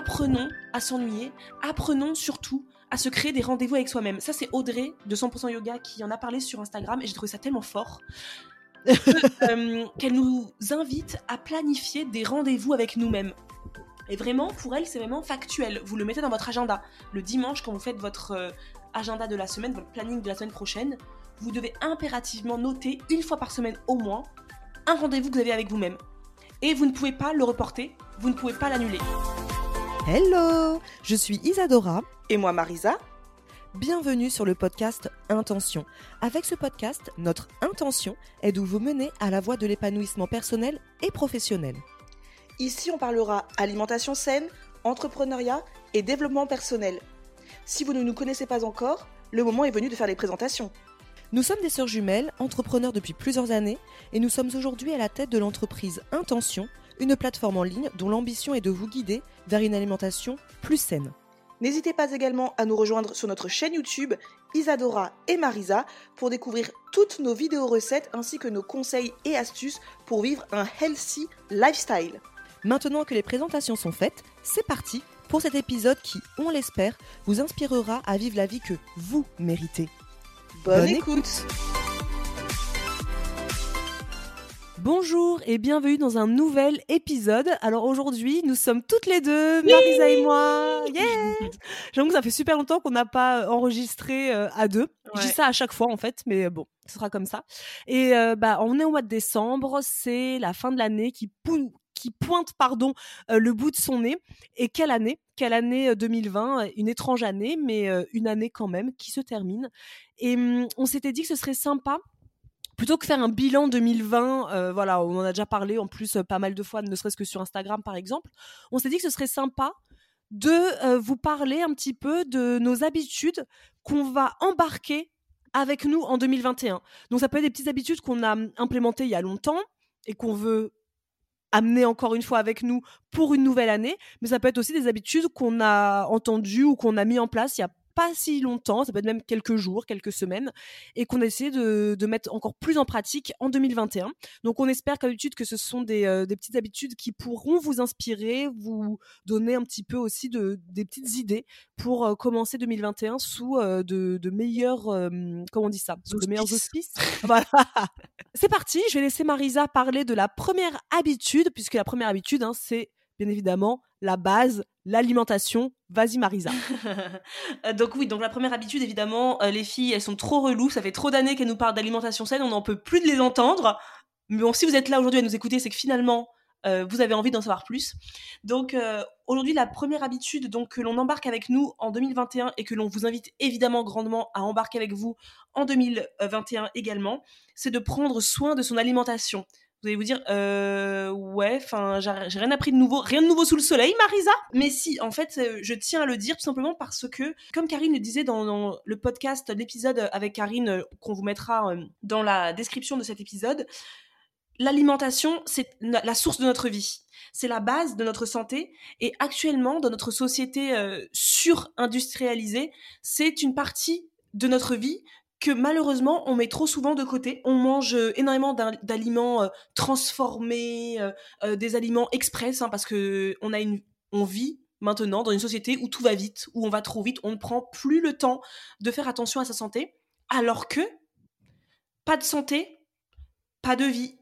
Apprenons à s'ennuyer, apprenons surtout à se créer des rendez-vous avec soi-même. Ça, c'est Audrey de 100% Yoga qui en a parlé sur Instagram et j'ai trouvé ça tellement fort. euh, qu'elle nous invite à planifier des rendez-vous avec nous-mêmes. Et vraiment, pour elle, c'est vraiment factuel. Vous le mettez dans votre agenda. Le dimanche, quand vous faites votre euh, agenda de la semaine, votre planning de la semaine prochaine, vous devez impérativement noter une fois par semaine au moins un rendez-vous que vous avez avec vous-même. Et vous ne pouvez pas le reporter, vous ne pouvez pas l'annuler. Hello Je suis Isadora. Et moi, Marisa, Bienvenue sur le podcast Intention. Avec ce podcast, notre intention est de vous mener à la voie de l'épanouissement personnel et professionnel. Ici, on parlera alimentation saine, entrepreneuriat et développement personnel. Si vous ne nous connaissez pas encore, le moment est venu de faire les présentations. Nous sommes des sœurs jumelles, entrepreneurs depuis plusieurs années, et nous sommes aujourd'hui à la tête de l'entreprise Intention, une plateforme en ligne dont l'ambition est de vous guider vers une alimentation plus saine. N'hésitez pas également à nous rejoindre sur notre chaîne YouTube Isadora et Marisa pour découvrir toutes nos vidéos recettes ainsi que nos conseils et astuces pour vivre un healthy lifestyle. Maintenant que les présentations sont faites, c'est parti pour cet épisode qui, on l'espère, vous inspirera à vivre la vie que vous méritez. Bonne, Bonne écoute. Bonjour et bienvenue dans un nouvel épisode. Alors aujourd'hui, nous sommes toutes les deux, Marisa et moi. Yeah J'avoue que ça fait super longtemps qu'on n'a pas enregistré euh, à deux. Je dis Ouais. ça à chaque fois en fait, mais bon, ce sera comme ça. Et euh, bah, on est au mois de décembre, c'est la fin de l'année qui, pou- qui pointe pardon euh, le bout de son nez. Et quelle année? Quelle année euh, 2020 Une étrange année, mais euh, une année quand même qui se termine. Et hum, on s'était dit que ce serait sympa plutôt que faire un bilan 2020, euh, voilà, on en a déjà parlé en plus euh, pas mal de fois, ne serait-ce que sur Instagram par exemple, on s'est dit que ce serait sympa de euh, vous parler un petit peu de nos habitudes qu'on va embarquer avec nous en 2021. Donc ça peut être des petites habitudes qu'on a implémentées il y a longtemps et qu'on veut amener encore une fois avec nous pour une nouvelle année, mais ça peut être aussi des habitudes qu'on a entendues ou qu'on a mis en place il y a pas si longtemps, ça peut être même quelques jours, quelques semaines, et qu'on a essayé de, de mettre encore plus en pratique en 2021. Donc on espère comme d'habitude que ce sont des, euh, des petites habitudes qui pourront vous inspirer, vous donner un petit peu aussi de, des petites idées pour euh, commencer 2021 sous euh, de, de meilleurs, comment on dit ça, sous de meilleurs Auspices. auspices. voilà. C'est parti, je vais laisser Marisa parler de la première habitude, puisque la première habitude, hein, c'est bien évidemment la base, l'alimentation. Vas-y Marisa. Euh, donc oui, donc la première habitude, évidemment, euh, les filles, elles sont trop reloues. Ça fait trop d'années qu'elles nous parlent d'alimentation saine, on n'en peut plus de les entendre. Mais bon, si vous êtes là aujourd'hui à nous écouter, c'est que finalement, euh, vous avez envie d'en savoir plus. Donc aujourd'hui, la première habitude donc, que l'on embarque avec nous en 2021 et que l'on vous invite évidemment grandement à embarquer avec vous en 2021 également, c'est de prendre soin de son alimentation. Vous allez vous dire, euh, ouais, enfin, j'ai rien appris de nouveau, rien de nouveau sous le soleil, Marisa. Mais si, en fait, euh, je tiens à le dire tout simplement parce que, comme Karine le disait dans, le podcast, l'épisode avec Karine, euh, qu'on vous mettra euh, dans la description de cet épisode, l'alimentation, c'est la source de notre vie. C'est la base de notre santé. Et actuellement, dans notre société sur-industrialisée, c'est une partie de notre vie que malheureusement on met trop souvent de côté. On mange euh, énormément d'al- d'aliments euh, transformés, euh, des aliments express, hein, parce que on a une, on vit maintenant dans une société où tout va vite, où on va trop vite, on ne prend plus le temps de faire attention à sa santé, alors que pas de santé, pas de vie.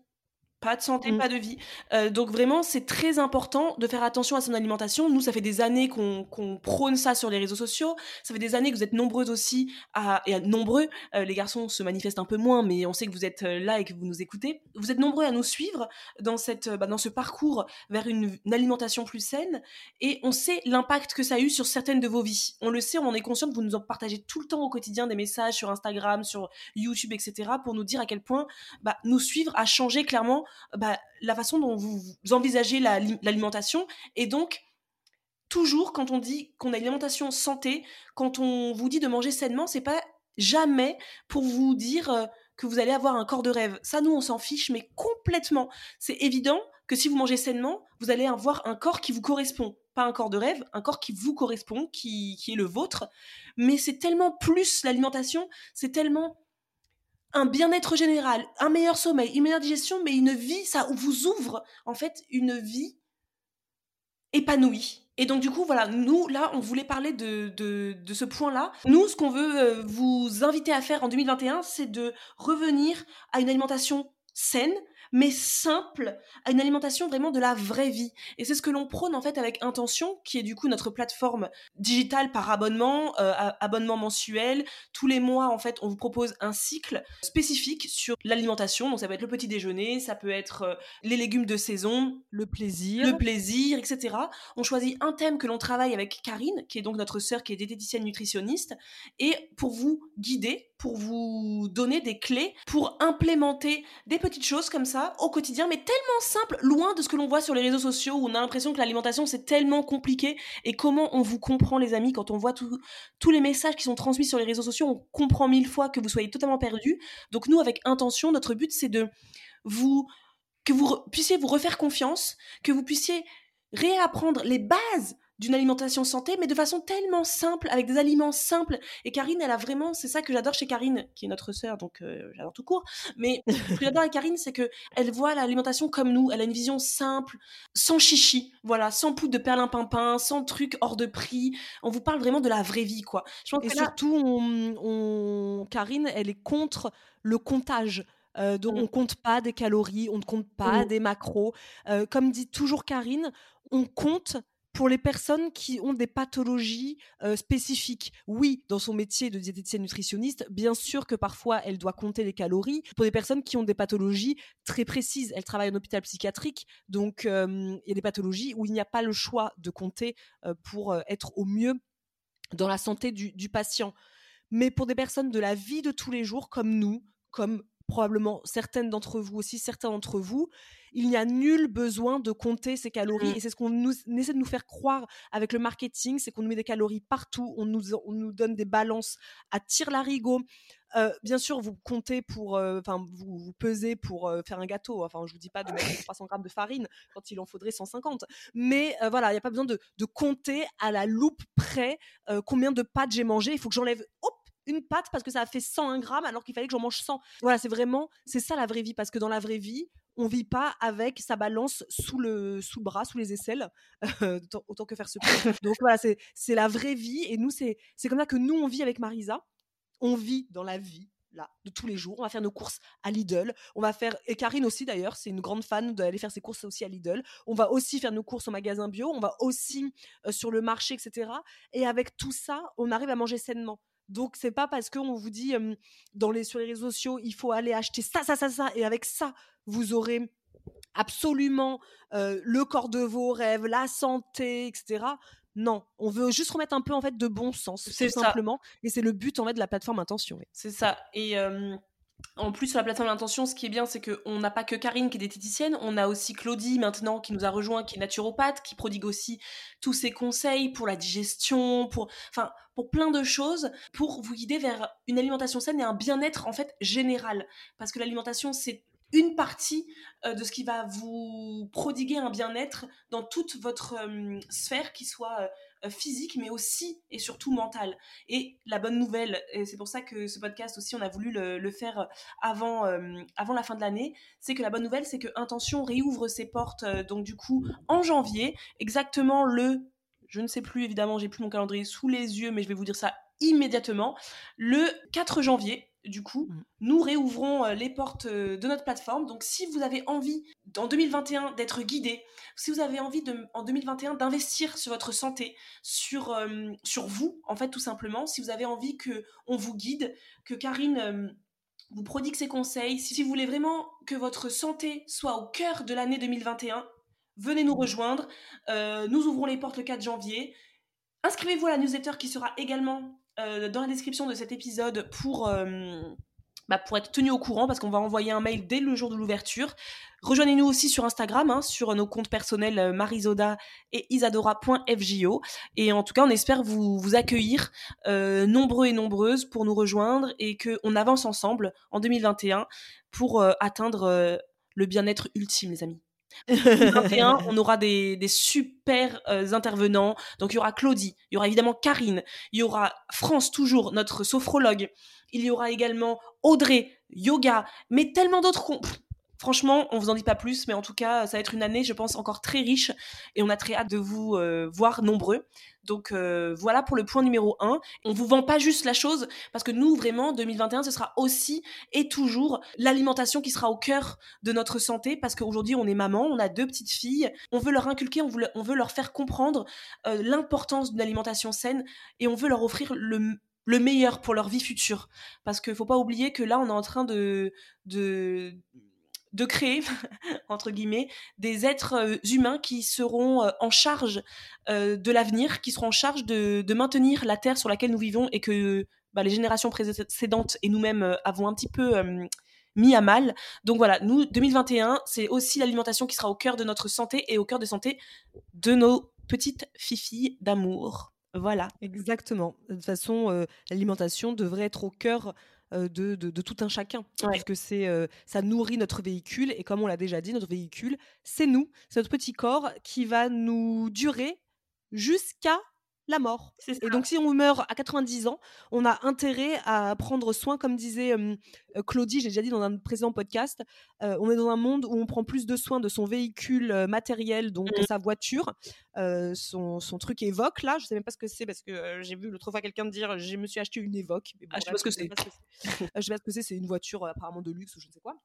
Pas de santé, Mmh. pas de vie. Heu, donc vraiment, c'est très important de faire attention à son alimentation. Nous, ça fait des années qu'on qu'on prône ça sur les réseaux sociaux. Ça fait des années que vous êtes nombreuses aussi à et à nombreux, heu, les garçons se manifestent un peu moins, mais on sait que vous êtes, heu, là et que vous nous écoutez. Vous êtes nombreux à nous suivre dans cette, bah, dans ce parcours vers une une alimentation plus saine et on sait l'impact que ça a eu sur certaines de vos vies. On le sait, on en est conscient vous nous en partagez tout le temps au quotidien des messages sur Instagram, sur YouTube et cetera pour nous dire à quel point, bah, nous suivre a changé clairement bah, la façon dont vous, envisagez la- l'alimentation. Et donc, toujours, quand on dit qu'on a une alimentation santé, quand on vous dit de manger sainement, c'est pas jamais pour vous dire euh, que vous allez avoir un corps de rêve. Ça, nous, on s'en fiche, mais complètement. C'est évident que si vous mangez sainement, vous allez avoir un corps qui vous correspond. Pas un corps de rêve, un corps qui vous correspond, qui, qui est le vôtre. Mais c'est tellement plus l'alimentation, c'est tellement un bien-être général, un meilleur sommeil, une meilleure digestion, mais une vie, ça vous ouvre en fait une vie épanouie. Et donc du coup, voilà, nous, là, on voulait parler de, ce point-là. Nous, ce qu'on veut euh, vous inviter à faire en 2021, c'est de revenir à une alimentation saine, mais simple, à une alimentation vraiment de la vraie vie. Et c'est ce que l'on prône en fait avec Intention, qui est du coup notre plateforme digitale par abonnement, euh, abonnement mensuel. Tous les mois, en fait, on vous propose un cycle spécifique sur l'alimentation. Donc ça peut être le petit déjeuner, ça peut être euh, les légumes de saison, le plaisir, le plaisir, etc. On choisit un thème que l'on travaille avec Karine, qui est donc notre sœur, qui est diététicienne nutritionniste, et pour vous guider, pour vous donner des clés, pour implémenter des petites choses comme ça au quotidien, mais tellement simple, loin de ce que l'on voit sur les réseaux sociaux, où on a l'impression que l'alimentation c'est tellement compliqué, et comment on vous comprend les amis quand on voit tous les messages qui sont transmis sur les réseaux sociaux, on comprend mille fois que vous soyez totalement perdu. Donc nous, avec intention, notre but c'est de vous que vous puissiez vous refaire confiance, que vous puissiez réapprendre les bases d'une alimentation santé, mais de façon tellement simple, avec des aliments simples. Et Karine, elle a vraiment, c'est ça que j'adore chez Karine, qui est notre sœur, donc euh, j'adore tout court. Mais ce que j'adore avec Karine, c'est que elle voit l'alimentation comme nous. Elle a une vision simple, sans chichi, voilà, sans poudre de perlimpinpin, sans truc hors de prix. On vous parle vraiment de la vraie vie, quoi. Je pense et surtout, on, on... Karine, elle est contre le comptage. Euh, donc, mmh. on compte pas des calories, on ne compte pas mmh. des macros. Euh, comme dit toujours Karine, on compte pour les personnes qui ont des pathologies euh, spécifiques. Oui, dans son métier de diététicienne nutritionniste, bien sûr que parfois elle doit compter les calories. Pour des personnes qui ont des pathologies très précises, elle travaille en hôpital psychiatrique, donc il y a des pathologies où il n'y a pas le choix de compter euh, pour euh, être au mieux dans la santé du, du patient. Mais pour des personnes de la vie de tous les jours, comme nous, comme probablement certaines d'entre vous aussi, certains d'entre vous, il n'y a nul besoin de compter ses calories. Mmh. Et c'est ce qu'on nous, essaie de nous faire croire avec le marketing, c'est qu'on nous met des calories partout, on nous, on nous donne des balances à tir larigot. Euh, bien sûr, vous comptez pour, enfin, vous, vous, pesez pour euh, faire un gâteau. Enfin, je vous dis pas de mettre 300 grammes de farine quand il en faudrait 150. Mais euh, voilà, il n'y a pas besoin de, de, compter à la loupe près combien de pâtes j'ai mangé. Il faut que j'enlève, hop, une pâte parce que ça a fait 101 grammes alors qu'il fallait que j'en mange 100. Voilà, c'est vraiment, c'est ça la vraie vie parce que dans la vraie vie, on vit pas avec sa balance sous le, sous le bras, sous les aisselles, euh, autant, autant, que faire ce Donc voilà, c'est, la vraie vie et nous, c'est, c'est comme ça que nous, on vit avec Marisa. On vit dans la vie là, de tous les jours. On va faire nos courses à Lidl. On va faire, et Karine aussi d'ailleurs, c'est une grande fan d'aller faire ses courses aussi à Lidl. On va aussi faire nos courses au magasin bio. On va aussi euh, sur le marché, etc. Et avec tout ça, on arrive à manger sainement. Donc c'est pas parce qu'on vous dit euh, dans les sur les réseaux sociaux il faut aller acheter ça ça ça ça et avec ça vous aurez absolument euh, le corps de vos rêves, la santé, etc. Non, on veut juste remettre un peu en fait de bon sens, tout simplement. Et c'est le but en fait de la plateforme Intention. Oui. C'est ça. Et euh, en plus, sur la plateforme Intention, ce qui est bien, c'est qu'on n'a pas que Karine qui est diététicienne, on a aussi Claudie maintenant qui nous a rejoint, qui est naturopathe, qui prodigue aussi tous ses conseils pour la digestion, pour, enfin, pour plein de choses, pour vous guider vers une alimentation saine et un bien-être en fait général. Parce que l'alimentation, c'est une partie euh, de ce qui va vous prodiguer un bien-être dans toute votre euh, sphère, qui soit euh, physique, mais aussi et surtout mentale. Et la bonne nouvelle, et c'est pour ça que ce podcast aussi, on a voulu le, faire avant, avant la fin de l'année, c'est que la bonne nouvelle, c'est que Intention réouvre ses portes, donc du coup, en janvier, exactement le je ne sais plus évidemment, j'ai plus mon calendrier sous les yeux, mais je vais vous dire ça immédiatement. Le 4 janvier, du coup, Mm. nous réouvrons euh, les portes euh, de notre plateforme. Donc, si vous avez envie, en 2021, d'être guidé, si vous avez envie, de, en 2021, d'investir sur votre santé, sur, euh, sur vous, en fait, tout simplement, si vous avez envie que on vous guide, que Karine euh, vous prodigue ses conseils, si vous voulez vraiment que votre santé soit au cœur de l'année 2021, venez nous rejoindre. Euh, nous ouvrons les portes le 4 janvier. Inscrivez-vous à la newsletter qui sera également euh, dans la description de cet épisode pour, euh, bah, pour être tenu au courant parce qu'on va envoyer un mail dès le jour de l'ouverture. Rejoignez-nous aussi sur Instagram, hein, sur nos comptes personnels euh, Marisoda et isadora.fjo. Et en tout cas, on espère vous, vous accueillir nombreux et nombreuses pour nous rejoindre et qu'on avance ensemble en 2021 pour atteindre le bien-être ultime, les amis. 2021, on aura des, des super euh, intervenants. Donc il y aura Claudie, il y aura évidemment Karine, il y aura France toujours, notre sophrologue. Il y aura également Audrey, yoga, mais tellement d'autres. qu'on- Franchement, on vous en dit pas plus, mais en tout cas, ça va être une année, je pense, encore très riche et on a très hâte de vous euh, voir nombreux. Donc euh, voilà pour le point numéro 1. On vous vend pas juste la chose parce que nous, vraiment, 2021, ce sera aussi et toujours l'alimentation qui sera au cœur de notre santé parce qu'aujourd'hui on est maman, on a deux petites filles, on veut leur inculquer, on veut, leur faire comprendre euh, l'importance d'une alimentation saine et on veut leur offrir le, le meilleur pour leur vie future. Parce qu'il faut pas oublier que là on est en train de, de créer, entre guillemets, des êtres euh, humains qui seront euh, en charge euh, de l'avenir, qui seront en charge de, maintenir la terre sur laquelle nous vivons et que bah, les générations précédentes et nous-mêmes avons un petit peu mis à mal. Donc voilà, nous, 2021, c'est aussi l'alimentation qui sera au cœur de notre santé et au cœur de santé de nos petites fifilles d'amour. Voilà. Exactement. De toute façon, l'alimentation devrait être au cœur de, de- de tout un chacun. Ouais. Parce que c'est, euh, ça nourrit notre véhicule. Et comme on l'a déjà dit, notre véhicule, c'est nous. C'est notre petit corps qui va nous durer jusqu'à la mort. Et donc, si on meurt à 90 ans, on a intérêt à prendre soin, comme disait euh, Claudie, j'ai déjà dit dans un précédent podcast, euh, on est dans un monde où on prend plus de soin de son véhicule euh, matériel, donc Mm. sa voiture, son, son truc Évoque, là, je sais même pas ce que c'est, parce que j'ai vu l'autre fois quelqu'un dire, je me suis acheté une Évoque. Bon, Ah, je sais pas ce que sais c'est. pas ce que c'est. Je sais pas ce que c'est, c'est une voiture apparemment de luxe ou je ne sais quoi.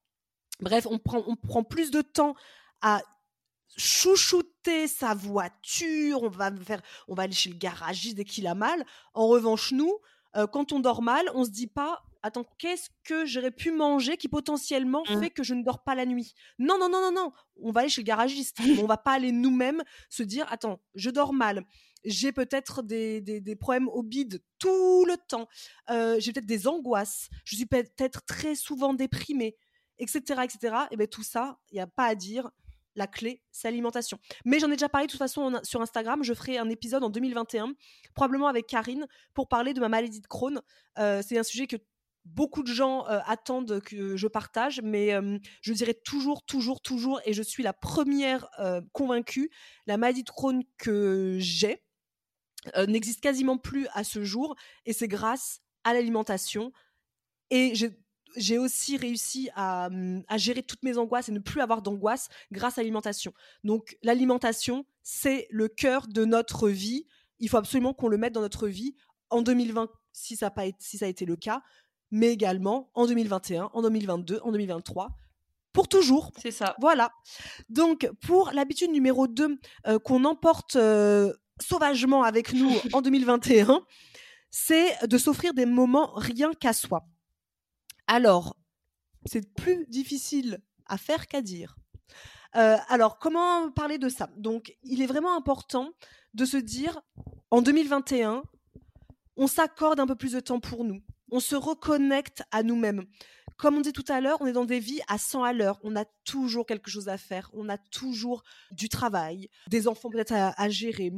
Bref, on prend, on prend plus de temps à chouchouter sa voiture, on va faire, on va aller chez le garagiste dès qu'il a mal. En revanche, nous, euh, quand on dort mal, on se dit pas, attends, qu'est-ce que j'aurais pu manger qui potentiellement Mm. fait que je ne dors pas la nuit? Non, non, non, non, non. On va aller chez le garagiste. Mais on va pas aller nous-mêmes se dire, attends, je dors mal. J'ai peut-être des, des, des problèmes au bide tout le temps. Euh, j'ai peut-être des angoisses. Je suis peut-être très souvent déprimée, etc., etc. Et bien tout ça, il n'y a pas à dire. La clé, c'est l'alimentation. Mais j'en ai déjà parlé de toute façon sur Instagram. Je ferai un épisode en 2021, probablement avec Karine, pour parler de ma maladie de Crohn. Euh, c'est un sujet que beaucoup de gens euh, attendent que je partage, mais euh, je dirais toujours, toujours, toujours, et je suis la première convaincue, la maladie de Crohn que j'ai n'existe quasiment plus à ce jour, et c'est grâce à l'alimentation. Et j'ai j'ai aussi réussi à, hum, à gérer toutes mes angoisses et ne plus avoir d'angoisse grâce à l'alimentation. Donc l'alimentation, c'est le cœur de notre vie. Il faut absolument qu'on le mette dans notre vie en 2020 si ça, a pas été, si ça a été le cas, mais également en 2021, en 2022, en 2023, pour toujours. C'est ça. Voilà. Donc, pour l'habitude numéro 2 euh, qu'on emporte euh, sauvagement avec nous en 2021, c'est de s'offrir des moments rien qu'à soi. Alors, c'est plus difficile à faire qu'à dire. Euh, alors, comment parler de ça? Donc, il est vraiment important de se dire, en 2021, on s'accorde un peu plus de temps pour nous. On se reconnecte à nous-mêmes. Comme on dit tout à l'heure, on est dans des vies à 100 à l'heure. On a toujours quelque chose à faire. On a toujours du travail, des enfants peut-être à, à gérer,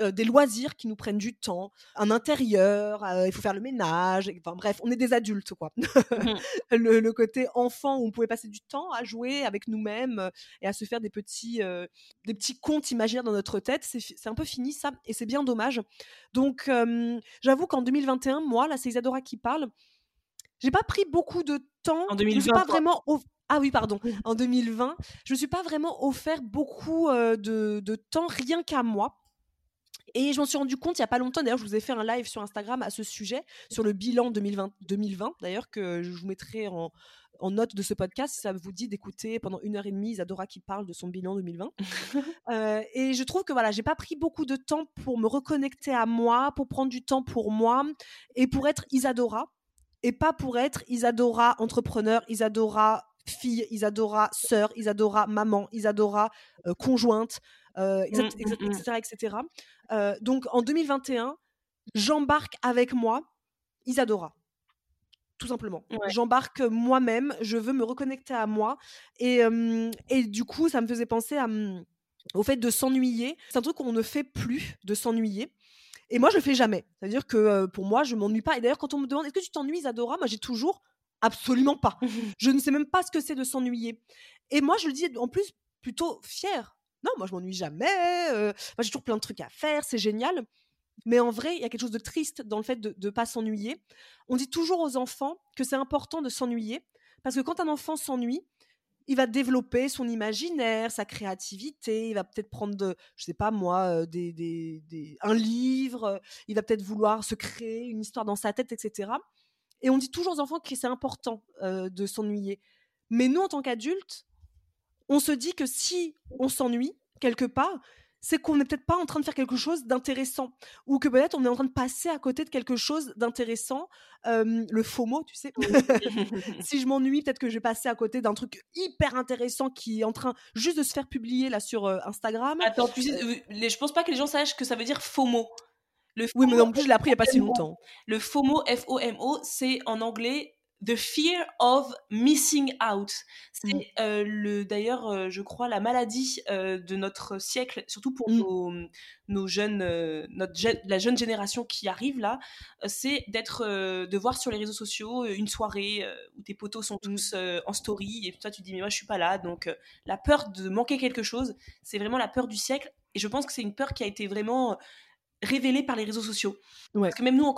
euh, des loisirs qui nous prennent du temps, un intérieur, euh, il faut faire le ménage. Enfin bref, on est des adultes, quoi. le, le côté enfant où on pouvait passer du temps à jouer avec nous-mêmes euh, et à se faire des petits, euh, des petits contes imaginaires dans notre tête, c'est un peu fini ça, et c'est bien dommage. Donc j'avoue qu'en 2021, moi, là c'est Isadora qui parle, j'ai pas pris beaucoup de temps. En je me suis 2020, pas vraiment. off- Ah oui, pardon. En 2020, je me suis pas vraiment offert beaucoup euh, de, de temps rien qu'à moi. Et je m'en suis rendu compte il y a pas longtemps. D'ailleurs, je vous ai fait un live sur Instagram à ce sujet, sur le bilan 2020, 2020 d'ailleurs, que je vous mettrai en, en note de ce podcast si ça vous dit d'écouter pendant une heure et demie Isadora qui parle de son bilan 2020. euh, et je trouve que voilà, j'ai pas pris beaucoup de temps pour me reconnecter à moi, pour prendre du temps pour moi et pour être Isadora et pas pour être Isadora entrepreneur, Isadora fille, Isadora sœur, Isadora maman, Isadora euh, conjointe, euh, etc., etc., etc. Euh, donc en 2021, j'embarque avec moi Isadora tout simplement. J'embarque moi-même, je veux me reconnecter à moi. Et, et du coup, ça me faisait penser à, au fait de s'ennuyer. C'est un truc qu'on ne fait plus, de s'ennuyer. Et moi, je le fais jamais. C'est-à-dire que pour moi, je m'ennuie pas. Et d'ailleurs, quand on me demande est-ce que tu t'ennuies, Adora Moi, j'ai toujours absolument pas. je ne sais même pas ce que c'est de s'ennuyer. Et moi, je le dis en plus plutôt fier. Non, moi, je m'ennuie jamais. moi, j'ai toujours plein de trucs à faire. C'est génial. Mais en vrai, il y a quelque chose de triste dans le fait de ne pas s'ennuyer. On dit toujours aux enfants que c'est important de s'ennuyer, parce que quand un enfant s'ennuie, il va développer son imaginaire, sa créativité, il va peut-être prendre, de, je sais pas moi, des, un livre, il va peut-être vouloir se créer une histoire dans sa tête, etc. Et on dit toujours aux enfants que c'est important de s'ennuyer. Mais nous, en tant qu'adultes, on se dit que si on s'ennuie quelque part, c'est qu'on n'est peut-être pas en train de faire quelque chose d'intéressant ou que peut-être on est en train de passer à côté de quelque chose d'intéressant. le faux mot, tu sais. si je m'ennuie, peut-être que je vais passer à côté d'un truc hyper intéressant qui est en train juste de se faire publier là sur Instagram. Attends, tu sais, euh, je pense pas que les gens sachent que ça veut dire faux mot. Le oui, mais en plus, je l'ai appris il n'y a pas si longtemps. Le FOMO, F-O-M-O, c'est en anglais The fear of missing out. C'est mmh. euh, le d'ailleurs, euh, je crois, la maladie euh, de notre siècle, surtout pour mmh. nos, nos, jeunes, notre la jeune génération qui arrive là, c'est d'être, de voir sur les réseaux sociaux une soirée où tes potos sont mmh. tous en story et toi tu te dis mais moi je suis pas là. Donc la peur de manquer quelque chose, c'est vraiment la peur du siècle. Et je pense que c'est une peur qui a été vraiment révélé par les réseaux sociaux. Parce que même nous, en,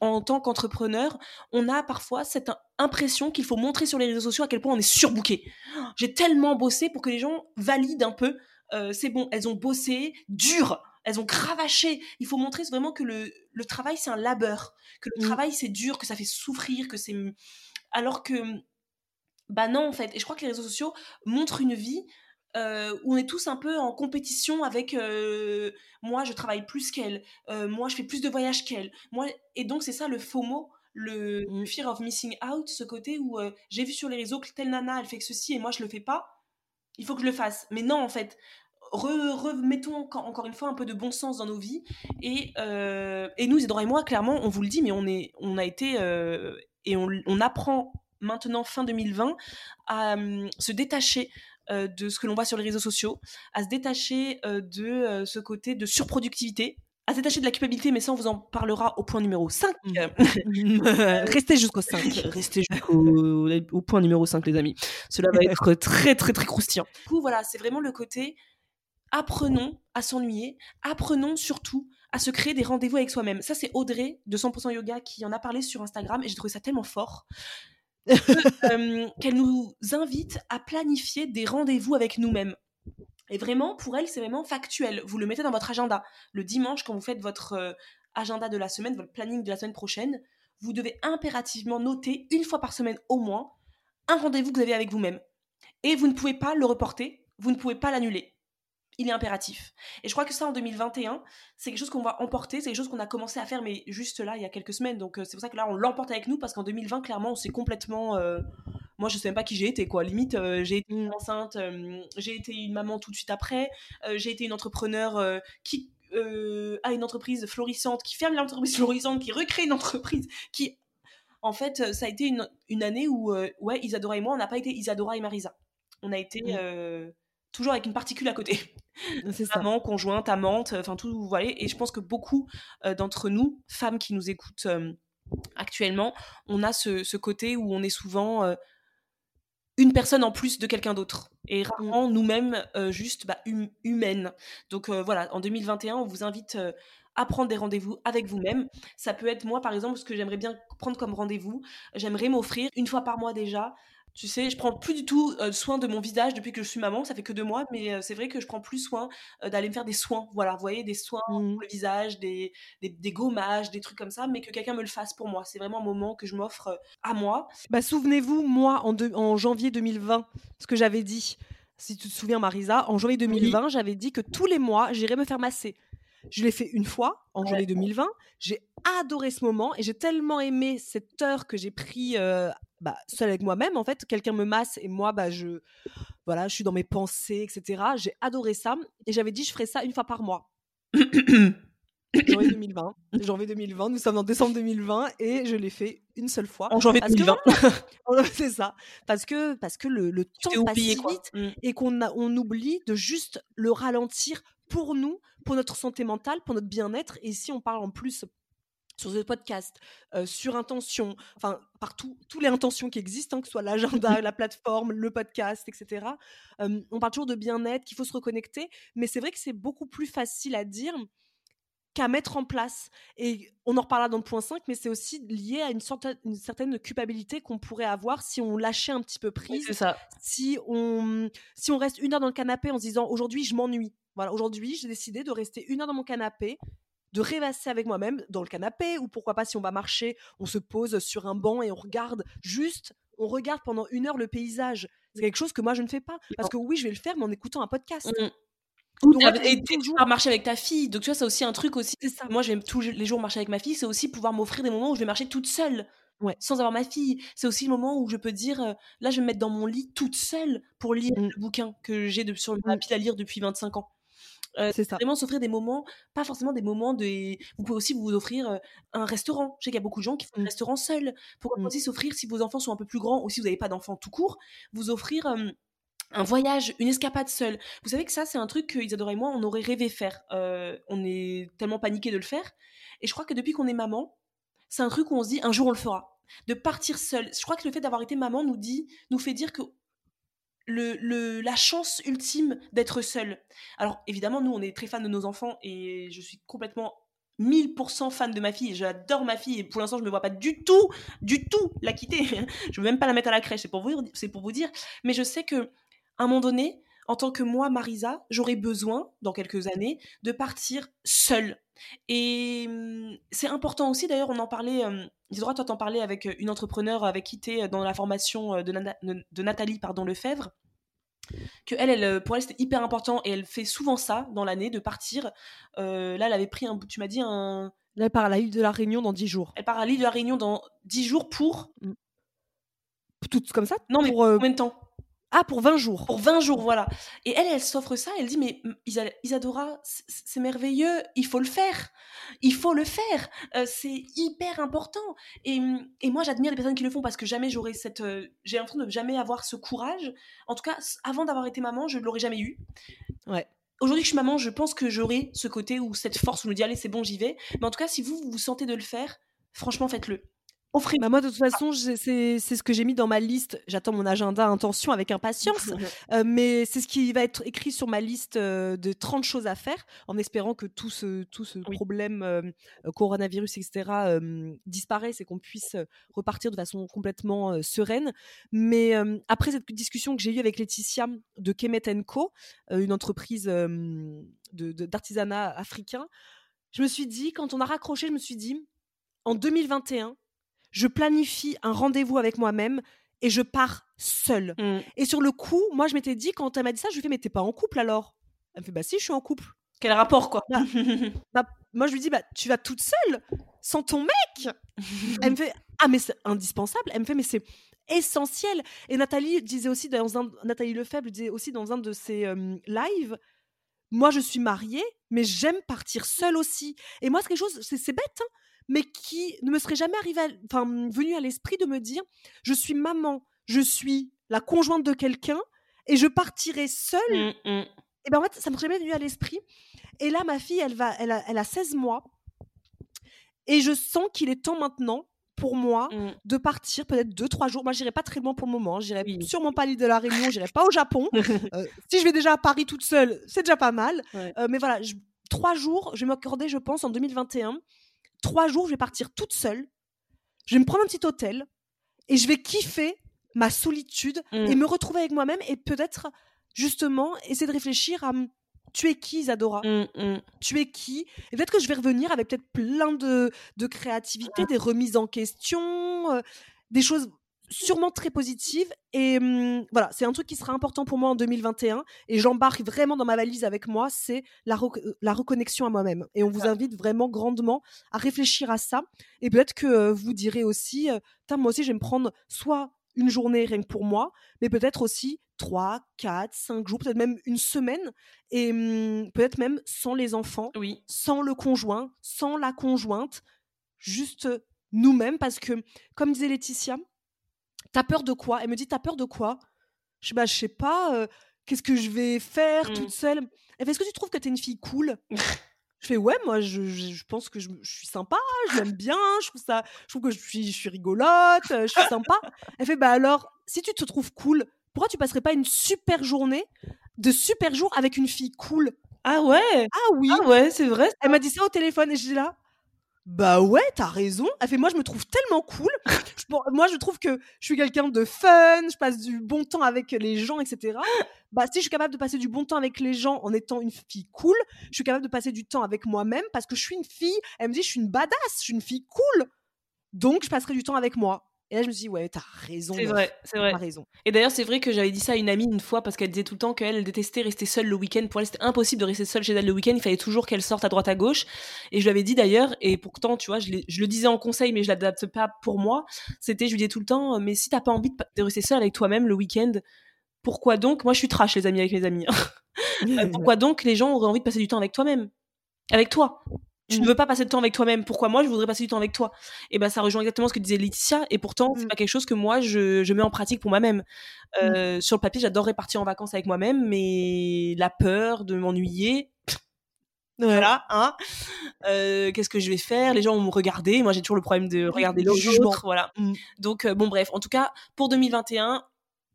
en, tant qu'entrepreneurs, on a parfois cette impression qu'il faut montrer sur les réseaux sociaux à quel point on est surbooké. J'ai tellement bossé pour que les gens valident un peu. Euh, c'est bon, elles ont bossé dur, elles ont cravaché. Il faut montrer vraiment que le, le travail, c'est un labeur, que le mmh. travail, c'est dur, que ça fait souffrir, que c'est... Alors que... Bah non, en fait. Et je crois que les réseaux sociaux montrent une vie euh, où on est tous un peu en compétition avec euh, moi je travaille plus qu'elle, euh, moi je fais plus de voyages qu'elle, moi et donc c'est ça le FOMO, le mmh. fear of missing out, ce côté où j'ai vu sur les réseaux que telle nana elle fait que ceci et moi je le fais pas, il faut que je le fasse. Mais non en fait, remettons encore une fois un peu de bon sens dans nos vies et, et nous Isidore et moi clairement on vous le dit mais on est on a été et on, on apprend maintenant fin 2020 à hum, se détacher euh, de ce que l'on voit sur les réseaux sociaux, à se détacher euh, de euh, ce côté de surproductivité, à se détacher de la culpabilité, mais ça, on vous en parlera au point numéro 5. Mmh. Restez jusqu'au 5. Restez jusqu'au au point numéro 5, les amis. Cela va être très, très, très croustillant. Du coup, voilà, c'est vraiment le côté apprenons à s'ennuyer, apprenons surtout à se créer des rendez-vous avec soi-même. Ça, c'est Audrey de 100% Yoga qui en a parlé sur Instagram et j'ai trouvé ça tellement fort. Qu'elle nous invite à planifier des rendez-vous avec nous-mêmes. Et vraiment, pour elle, c'est vraiment factuel. Vous le mettez dans votre agenda. Le dimanche, quand vous faites votre agenda de la semaine, votre planning de la semaine prochaine, vous devez impérativement noter une fois par semaine au moins un rendez-vous que vous avez avec vous-même. Et vous ne pouvez pas le reporter, vous ne pouvez pas l'annuler il est impératif. Et je crois que ça, en 2021, c'est quelque chose qu'on va emporter, c'est quelque chose qu'on a commencé à faire, mais juste là, il y a quelques semaines. Donc, euh, c'est pour ça que là, on l'emporte avec nous, parce qu'en 2020, clairement, on s'est complètement... Euh, moi, je sais même pas qui j'ai été, quoi. Limite, euh, j'ai été mmh. enceinte, j'ai été une maman tout de suite après, j'ai été une entrepreneur qui a une entreprise florissante, qui ferme l'entreprise florissante, qui recrée une entreprise, qui... En fait, ça a été une, une année où, ouais, Isadora et moi, on n'a pas été Isadora et Marisa. On a été... Toujours avec une particule à côté. C'est ça. Amant, conjointe, amante, enfin tout, vous voyez. Et je pense que beaucoup euh, d'entre nous, femmes qui nous écoutent euh, actuellement, on a ce, côté où on est souvent euh, une personne en plus de quelqu'un d'autre. Et mmh. rarement nous-mêmes juste bah, hum, humaines. Donc voilà, en 2021, on vous invite à prendre des rendez-vous avec vous-même. Ça peut être moi, par exemple, ce que j'aimerais bien prendre comme rendez-vous. J'aimerais m'offrir une fois par mois déjà Tu sais, je prends plus du tout soin de mon visage depuis que je suis maman. Ça fait que deux mois, mais c'est vrai que je prends plus soin d'aller me faire des soins. Voilà, vous voyez, des soins pour Mmh. le visage, des, des, des gommages, des trucs comme ça, mais que quelqu'un me le fasse pour moi. C'est vraiment un moment que je m'offre à moi. Bah, souvenez-vous, moi, en, de- en janvier 2020, ce que j'avais dit, si tu te souviens, Marisa, en janvier 2020, j'avais dit que tous les mois, j'irais me faire masser. Je l'ai fait une fois, en janvier 2020. J'ai adoré ce moment et j'ai tellement aimé cette heure que j'ai pris euh, bah, seule avec moi-même. En fait, quelqu'un me masse et moi, bah, je, voilà, je suis dans mes pensées, etc. J'ai adoré ça et j'avais dit je ferais ça une fois par mois. janvier 2020. Janvier 2020, nous sommes en décembre 2020 et je l'ai fait une seule fois. En janvier Parce que 2020. voilà, c'est ça. Parce que, parce que le, le temps passe oublié, si quoi. vite Mm. et qu'on a- on oublie de juste le ralentir pour nous, pour notre santé mentale, pour notre bien-être. Et si on parle en plus sur ce podcast, euh, sur intention, enfin partout, toutes les intentions qui existent, hein, que ce soit l'agenda, la plateforme, le podcast, etc. Euh, on parle toujours de bien-être, qu'il faut se reconnecter, mais c'est vrai que c'est beaucoup plus facile à dire qu'à mettre en place. Et on en reparlera dans le point 5, mais c'est aussi lié à une, sorte, une certaine culpabilité qu'on pourrait avoir si on lâchait un petit peu Oui, prise, c'est ça. si on, si on reste une heure dans le canapé en se disant aujourd'hui je m'ennuie. Voilà, aujourd'hui j'ai décidé de rester une heure dans mon canapé, de rêvasser avec moi-même dans le canapé, ou pourquoi pas si on va marcher, on se pose sur un banc et on regarde juste, on regarde pendant une heure le paysage. C'est quelque chose que moi je ne fais pas. Parce que oui, je vais le faire, mais en écoutant un podcast. Mm. Donc, fait, et- toujours- marcher avec ta fille. Donc, tu vois, c'est aussi un truc aussi. Ça. Moi, j'aime tous les jours marcher avec ma fille. C'est aussi pouvoir m'offrir des moments où je vais marcher toute seule. Ouais. Sans avoir ma fille. C'est aussi le moment où je peux dire euh, là, je vais me mettre dans mon lit toute seule pour lire Mm. le bouquin que j'ai sur ma Mm. pile à lire depuis 25 ans. Euh, C'est ça. Vraiment s'offrir des moments, pas forcément des moments de. Vous pouvez aussi vous offrir un restaurant. Je sais qu'il y a beaucoup de gens qui font un restaurant seuls. Pourquoi pas Mm. aussi s'offrir, si vos enfants sont un peu plus grands ou si vous n'avez pas d'enfants tout court, vous offrir. euh, un voyage, une escapade seule. Vous savez que ça, c'est un truc que Isadora et moi, on aurait rêvé faire. Euh, on est tellement paniqué de le faire. Et je crois que depuis qu'on est maman, c'est un truc où on se dit un jour on le fera. De partir seule. Je crois que le fait d'avoir été maman nous dit, nous fait dire que la chance ultime d'être seule. Alors évidemment, nous, on est très fans de nos enfants et je suis complètement 1000% fan de ma fille. J'adore ma fille et pour l'instant, je me vois pas du tout, du tout la quitter. je veux même pas la mettre à la crèche, c'est pour vous, pour vous dire. Mais je sais que à un moment donné, en tant que moi, Marisa, j'aurais besoin, dans quelques années, de partir seule. Et c'est important aussi, d'ailleurs, on en parlait, euh, Isidora, toi t'en parlais avec une entrepreneur avec qui t'es dans la formation de, Nana- de Nathalie pardon, Lefebvre, que elle, elle, pour elle, c'était hyper important et elle fait souvent ça dans l'année, de partir. Euh, là, elle avait pris un, tu m'as dit, un, Là, par la île de la Réunion dans 10 jours. elle part à l'île de la Réunion dans 10 jours pour... Tout comme ça? Non, mais pour, euh, combien de temps? Ah, pour 20 jours. pour 20 jours, voilà. Et elle, elle s'offre ça, elle dit, mais Isa- Isadora, c'est merveilleux, il faut le faire. Il faut le faire. Euh, c'est hyper important. Et, et moi, j'admire les personnes qui le font parce que jamais j'aurais cette... euh, J'ai l'impression de jamais avoir ce courage. En tout cas, avant d'avoir été maman, je ne l'aurais jamais eu. Ouais. Aujourd'hui que je suis maman, je pense que j'aurai ce côté ou cette force où je me dis, allez, c'est bon, j'y vais. Mais en tout cas, si vous, vous vous sentez de le faire, franchement, faites-le. Bah moi, de toute façon, c'est ce que j'ai mis dans ma liste. J'attends mon agenda intention avec impatience. Euh, mais c'est ce qui va être écrit sur ma liste euh, de 30 choses à faire, en espérant que tout ce, tout ce Oui. problème euh, coronavirus, etc., disparaisse et qu'on puisse repartir de façon complètement sereine. Mais après cette discussion que j'ai eue avec Laetitia de Kemet Co, une entreprise d'artisanat africain, je me suis dit, quand on a raccroché, je me suis dit, en 2021, je planifie un rendez-vous avec moi-même et je pars seule. Mm. Et sur le coup, moi, je m'étais dit, quand elle m'a dit ça, je lui fais, mais t'es pas en couple alors? Elle me fait, bah si, je suis en couple. Quel rapport, quoi Bah, Bah, moi, je lui dis, bah tu vas toute seule, sans ton mec. Elle me fait, ah, mais c'est indispensable. Elle me fait, mais c'est essentiel. Et Nathalie disait aussi, dans un, Nathalie Lefebvre disait aussi dans un de ses euh, lives, moi, je suis mariée, mais j'aime partir seule aussi. Et moi, c'est quelque chose, c'est c'est bête, hein, mais qui ne me serait jamais arrivé, à- enfin, venu à l'esprit de me dire, je suis maman, je suis la conjointe de quelqu'un, et je partirai seule Mm, mm. et ben en fait, ça me serait jamais venu à l'esprit. Et là, ma fille, elle, va, elle, a, elle a 16 mois. Et je sens qu'il est temps maintenant, pour moi, Mm. de partir peut-être 2-3 jours. Moi, j'irai pas très loin pour le moment. J'irai Oui. sûrement pas à l'île de la Réunion, j'irai pas au Japon. Euh, si je vais déjà à Paris toute seule, c'est déjà pas mal. Ouais. Euh, mais voilà, je- trois jours, je vais m'accorder, je pense, en 2021. Trois jours, je vais partir toute seule. Je vais me prendre un petit hôtel et je vais kiffer ma solitude Mm. et me retrouver avec moi-même et peut-être justement essayer de réfléchir à tu es qui Isadora Mm, mm. tu es qui? Et peut-être que je vais revenir avec peut-être plein de, de créativité, des remises en question, euh, des choses sûrement très positives. Et hum, voilà, c'est un truc qui sera important pour moi en 2021. Et j'embarque vraiment dans ma valise avec moi, c'est la, rec- euh, la reconnexion à moi-même. Et on vous invite vraiment grandement à réfléchir à ça. Et peut-être que euh, vous direz aussi, euh, moi aussi, je vais me prendre soit une journée rien que pour moi, mais peut-être aussi 3, 4, 5 jours, peut-être même une semaine, et hum, peut-être même sans les enfants, Oui. sans le conjoint, sans la conjointe, juste nous-mêmes, parce que, comme disait Laetitia, t'as peur de quoi? Elle me dit, t'as peur de quoi? Je sais, bah, je sais pas, euh, qu'est-ce que je vais faire Mm. toute seule? Elle fait, est-ce que tu trouves que t'es une fille cool? Je fais, ouais, moi, je, je- pense que je, je suis sympa, je l'aime bien, je trouve, ça, je trouve que je suis, je suis rigolote, euh, je suis sympa. Elle fait, bah alors, si tu te trouves cool, pourquoi tu passerais pas une super journée, de super jours avec une fille cool? Ah ouais? Ah oui. Ah ouais, c'est vrai. elle m'a dit ça au téléphone et dis là, bah ouais, t'as raison. Elle fait, moi, je me trouve tellement cool. Je- bon, moi, je trouve que je suis quelqu'un de fun, je passe du bon temps avec les gens, etc. Bah, si je suis capable de passer du bon temps avec les gens en étant une fille cool, je suis capable de passer du temps avec moi-même parce que je suis une fille. Elle me dit, je suis une badass, je suis une fille cool. Donc, je passerai du temps avec moi. Et là, je me suis dit, ouais, t'as raison. C'est vrai, c'est vrai. Raison. Et d'ailleurs, c'est vrai que j'avais dit ça à une amie une fois parce qu'elle disait tout le temps qu'elle elle détestait rester seule le week-end. Pour elle, c'était impossible de rester seule chez elle le week-end. Il fallait toujours qu'elle sorte à droite à gauche. Et je lui avais dit d'ailleurs, et pourtant, tu vois, je, le disais en conseil, mais je l'adapte pas pour moi. C'était, je lui disais tout le temps, mais si t'as pas envie de, de rester seule avec toi-même le week-end, pourquoi donc? Moi, je suis trash, les amis, avec mes amis. Euh, pourquoi donc les gens auraient envie de passer du temps avec toi-même? Avec toi tu ne Mm. veux pas passer de temps avec toi-même. Pourquoi moi je voudrais passer du temps avec toi? Et ben ça rejoint exactement ce que disait Laetitia. Et pourtant c'est Mm. pas quelque chose que moi je, je mets en pratique pour moi-même. Euh, Sur le papier, j'adorerais partir en vacances avec moi-même, mais la peur de m'ennuyer. Voilà, hein. Euh, Qu'est-ce que je vais faire? Les gens vont me regarder. Moi, j'ai toujours le problème de regarder le jugement. Voilà. Mm. Donc, euh, bon, bref. En tout cas, pour 2021,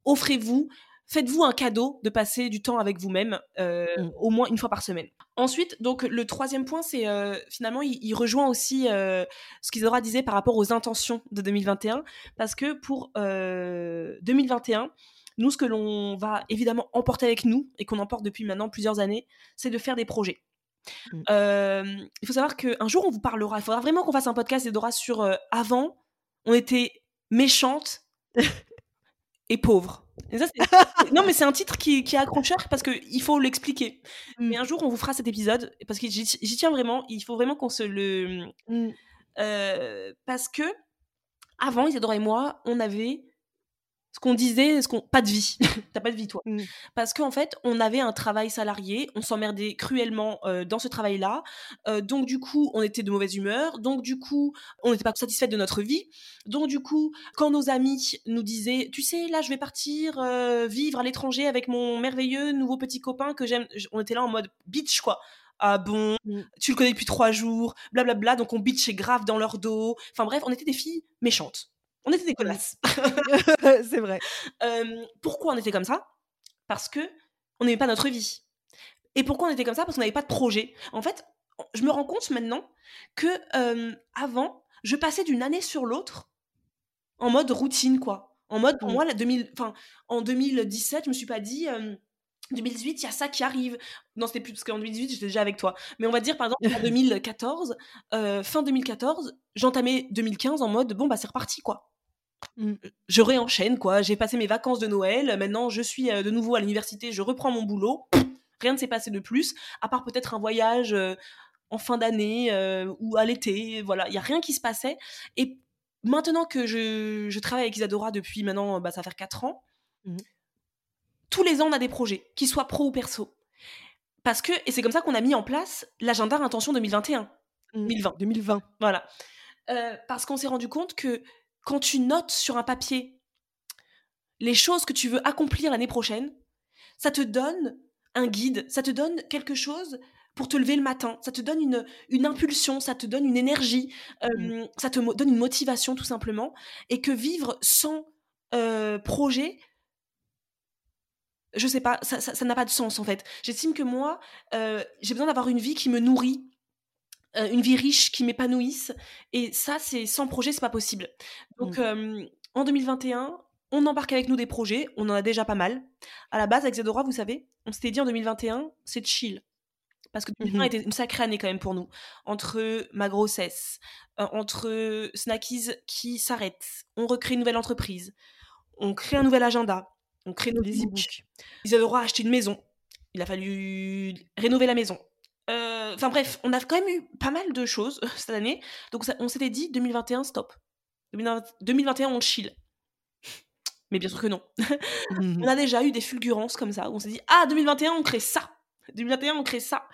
offrez-vous, faites-vous un cadeau de passer du temps avec vous-même, euh, Mm. au moins une fois par semaine. Ensuite, donc le troisième point, c'est euh, finalement, il, il rejoint aussi euh, ce qu'Isadora disait par rapport aux intentions de 2021, parce que pour euh, 2021, nous, ce que l'on va évidemment emporter avec nous et qu'on emporte depuis maintenant plusieurs années, c'est de faire des projets. Mm. Euh, il faut savoir qu'un jour, on vous parlera. Il faudra vraiment qu'on fasse un podcast, Isadora, sur euh, avant, on était méchante et pauvre. Et ça, c'est- non, mais c'est un titre qui, qui est accrocheur parce qu'il faut l'expliquer. Mm. Mais un jour, on vous fera cet épisode parce que j'y j'y tiens vraiment. Il faut vraiment qu'on se le. Mm. euh, parce que avant, Isadora et moi, on avait ce qu'on disait, ce qu'on pas de vie. T'as pas de vie, toi. Mm. Parce qu'en fait, on avait un travail salarié, on s'emmerdait cruellement euh, dans ce travail-là. Euh, donc, du coup, on était de mauvaise humeur. Donc, du coup, on n'était pas satisfait de notre vie. Donc, du coup, quand nos amis nous disaient, tu sais, là, je vais partir euh, vivre à l'étranger avec mon merveilleux nouveau petit copain que j'aime, on était là en mode bitch, quoi. Ah bon, Mm. tu le connais depuis trois jours, blablabla. Donc, on bitchait grave dans leur dos. Enfin, bref, on était des filles méchantes. On était des connasses. c'est vrai. Euh, pourquoi on était comme ça? Parce que on n'aimait pas notre vie. Et pourquoi on était comme ça? Parce qu'on n'avait pas de projet. En fait, je me rends compte maintenant que euh, avant, je passais d'une année sur l'autre en mode routine, quoi. En mode, pour Mm. moi, la 2000, enfin, en 2017, je me suis pas dit. euh, 2018, il y a ça qui arrive. Non, c'était plus parce qu'en 2018, j'étais déjà avec toi. Mais on va dire, par exemple, en 2014, euh, fin 2014, j'entamais 2015 en mode, bon, bah, c'est reparti, quoi Mm. je réenchaîne quoi. J'ai passé mes vacances de Noël. Maintenant, je suis euh, de nouveau à l'université. Je reprends mon boulot. Rien ne s'est passé de plus, à part peut-être un voyage euh, en fin d'année ou à l'été. Voilà, il y a rien qui se passait. Et maintenant que je, je travaille avec Isadora depuis maintenant, bah, ça va faire 4 ans. Mhm. Tous les ans, on a des projets, qu'ils soient pro ou perso. Parce que, et c'est comme ça qu'on a mis en place l'agenda Intention 2021. Mm. 2020. 2020. Voilà. Euh, parce qu'on s'est rendu compte que quand tu notes sur un papier les choses que tu veux accomplir l'année prochaine, ça te donne un guide, ça te donne quelque chose pour te lever le matin, ça te donne une, une impulsion, ça te donne une énergie, euh, ça te donne une motivation tout simplement, et que vivre sans euh, projet, je sais pas, ça ça- ça n'a pas de sens en fait. J'estime que moi, euh, j'ai besoin d'avoir une vie qui me nourrit, euh, une vie riche qui m'épanouisse. Et ça, c'est sans projet, c'est pas possible. Donc, euh, en 2021, on embarque avec nous des projets, on en a déjà pas mal. À la base, avec Zedora, vous savez, on s'était dit en 2021, c'est chill. Parce que 2020 Mhm. était une sacrée année quand même pour nous. Entre ma grossesse, euh, entre Snackies qui s'arrête, on recrée une nouvelle entreprise, on crée un nouvel agenda, on crée nos Les e-books. e-books. Isadora a acheté une maison. Il a fallu rénover la maison. Euh, Enfin bref, on a quand même eu pas mal de choses cette année. Donc ça- on s'était dit 2021, stop. 2020 2021, on chill. Mais bien sûr que non. Mhm. On a déjà eu des fulgurances comme ça. Où on s'est dit, ah, 2021, on crée ça. 2021, on crée ça.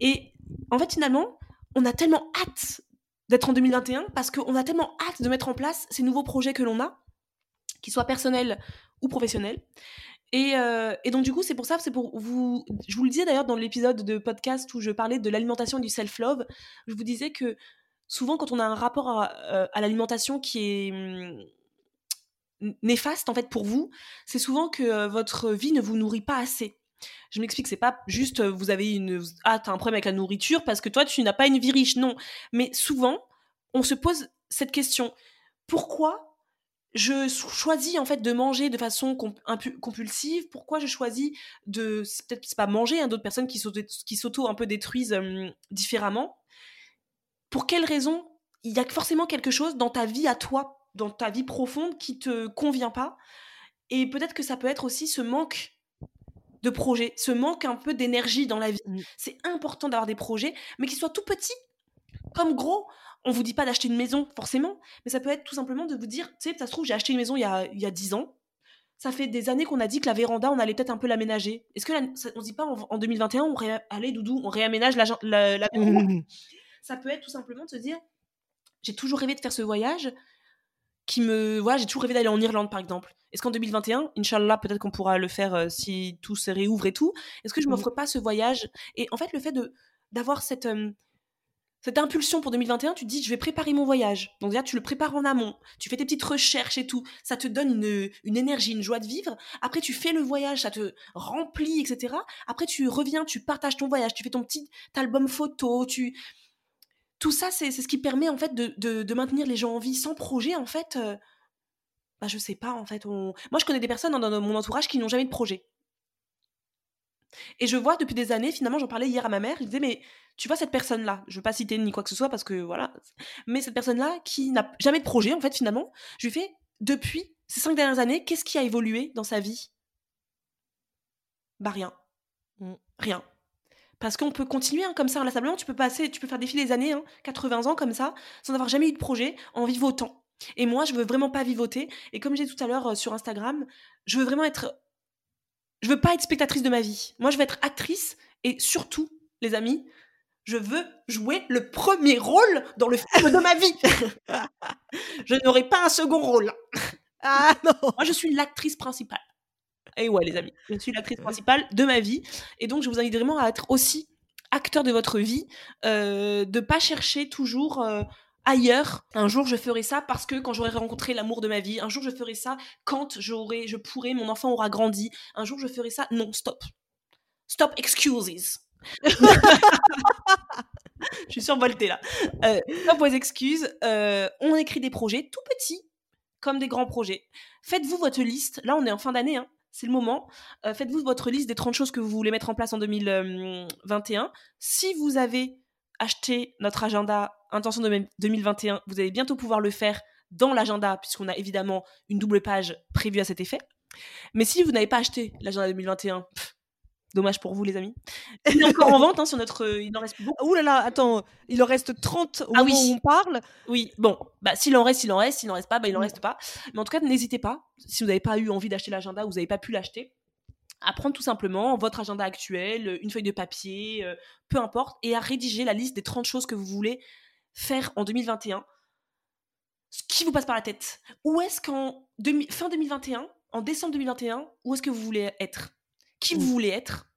Et en fait, finalement, on a tellement hâte d'être en 2021 parce qu'on a tellement hâte de mettre en place ces nouveaux projets que l'on a, qu'ils soient personnels ou professionnels. Et, euh, et donc, du coup, c'est pour ça, c'est pour vous. Je vous le disais d'ailleurs dans l'épisode de podcast où je parlais de l'alimentation du self-love. Je vous disais que souvent, quand on a un rapport à, euh, à l'alimentation qui est hum, néfaste en fait pour vous, c'est souvent que euh, votre vie ne vous nourrit pas assez. Je m'explique, c'est pas juste vous avez une ah t'as un problème avec la nourriture parce que toi tu n'as pas une vie riche, non. Mais souvent on se pose cette question pourquoi je choisis en fait de manger de façon comp- compulsive Pourquoi je choisis de peut-être c'est pas manger, hein, d'autres personnes qui s'auto un peu détruisent euh, différemment. Pour quelle raison? Il y a forcément quelque chose dans ta vie à toi, dans ta vie profonde qui te convient pas. Et peut-être que ça peut être aussi ce manque de projet, ce manque un peu d'énergie dans la vie. Mm. C'est important d'avoir des projets, mais qu'ils soient tout petits comme gros. On vous dit pas d'acheter une maison, forcément, mais ça peut être tout simplement de vous dire, tu sais, ça se trouve, j'ai acheté une maison il y a, il y a 10 ans. Ça fait des années qu'on a dit que la véranda, on allait peut-être un peu l'aménager. Est-ce que la- ça- on se dit pas en, en 2021, on ré, allez, doudou, on réaménage la, la, la véranda ça peut être tout simplement de se dire j'ai toujours rêvé de faire ce voyage qui me voilà j'ai toujours rêvé d'aller en Irlande par exemple est-ce qu'en 2021 Inch'Allah peut-être qu'on pourra le faire euh, si tout se réouvre et tout est-ce que je Mhm. m'offre pas ce voyage? Et en fait le fait de d'avoir cette euh, cette impulsion pour 2021, tu dis je vais préparer mon voyage. Donc déjà tu le prépares en amont, tu fais tes petites recherches et tout, ça te donne une, une énergie, une joie de vivre. Après tu fais le voyage, ça te remplit, etc. Après tu reviens, tu partages ton voyage, tu fais ton petit album photo, tu tout ça, c'est ce qui permet en fait de, de- maintenir les gens en vie sans projet. En fait, euh, bah, je sais pas. En fait, moi, je connais des personnes dans mon entourage qui n'ont jamais de projet. Et je vois depuis des années, finalement, j'en parlais hier à ma mère. Je disais, mais tu vois cette personne-là, je veux pas citer ni quoi que ce soit parce que voilà, mais cette personne-là qui n'a jamais de projet, en fait, finalement, je lui fais depuis ces cinq dernières années, qu'est-ce qui a évolué dans sa vie? Bah rien, Mm. rien. Parce qu'on peut continuer hein, comme ça inlassablement, tu peux passer, tu peux faire défiler les années, hein, 80 ans comme ça, sans avoir jamais eu de projet, en vivotant. Et moi, je veux vraiment pas vivoter. Et comme j'ai dit tout à l'heure euh, sur Instagram, je veux vraiment être. Je veux pas être spectatrice de ma vie. Moi, je veux être actrice et surtout, les amis, je veux jouer le premier rôle dans le film de ma vie. je n'aurai pas un second rôle. Ah non Moi, je suis l'actrice principale. Et ouais, les amis, je suis l'actrice principale de ma vie. Et donc, je vous invite vraiment à être aussi acteur de votre vie, euh, de pas chercher toujours euh, ailleurs. Un jour, je ferai ça parce que quand j'aurai rencontré l'amour de ma vie, un jour, je ferai ça quand j'aurai, je pourrai, mon enfant aura grandi. Un jour, je ferai ça. Non, stop. Stop excuses. je suis survoltée là. Euh, stop vos excuses. Euh, on écrit des projets tout petits comme des grands projets. Faites-vous votre liste. Là, on est en fin d'année, hein. c'est le moment. Euh, Faites-vous votre liste des 30 choses que vous voulez mettre en place en 2021. Si vous avez acheté notre agenda Intention de 2021, vous allez bientôt pouvoir le faire dans l'agenda, puisqu'on a évidemment une double page prévue à cet effet. Mais si vous n'avez pas acheté l'agenda 2021, pff, dommage pour vous, les amis. Il est encore en vente hein, sur notre. Il en reste plus beaucoup. Ouh là là, attends, il en reste 30 au Ah moment oui. où on parle. Oui, bon, bah s'il en reste, il en reste, s'il en reste pas, bah il en Mm. reste pas. Mais en tout cas, n'hésitez pas, si vous n'avez pas eu envie d'acheter l'agenda, ou vous n'avez pas pu l'acheter, à prendre tout simplement votre agenda actuel, une feuille de papier, euh, peu importe, et à rédiger la liste des 30 choses que vous voulez faire en 2021. Ce qui vous passe par la tête. Où est-ce qu'en fin 2021, en décembre 2021, où est-ce que vous voulez être? Qui vous voulez être?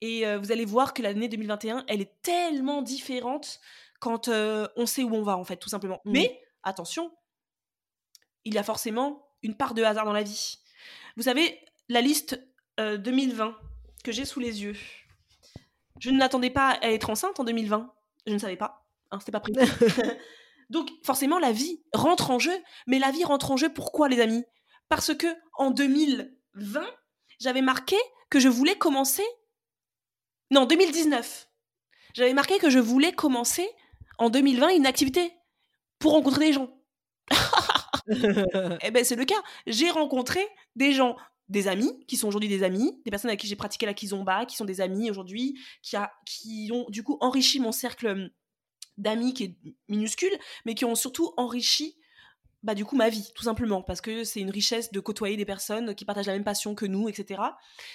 Et euh, vous allez voir que l'année 2021, elle est tellement différente quand euh, on sait où on va, en fait, tout simplement. Mm. Mais, attention, il y a forcément une part de hasard dans la vie. Vous savez, la liste euh, 2020 que j'ai sous les yeux, je ne m'attendais pas à être enceinte en 2020. Je ne savais pas. Hein, C'était pas prévu. Donc, forcément, la vie rentre en jeu. Mais la vie rentre en jeu pourquoi, les amis? Parce que en 2020, j'avais marqué que je voulais commencer. Non, 2019. J'avais marqué que je voulais commencer en 2020 une activité pour rencontrer des gens. eh ben c'est le cas. J'ai rencontré des gens, des amis qui sont aujourd'hui des amis, des personnes avec qui j'ai pratiqué la kizomba, qui sont des amis aujourd'hui, qui, a, qui ont du coup enrichi mon cercle hum, d'amis qui est minuscule, mais qui ont surtout enrichi bah, du coup ma vie, tout simplement, parce que c'est une richesse de côtoyer des personnes qui partagent la même passion que nous, etc.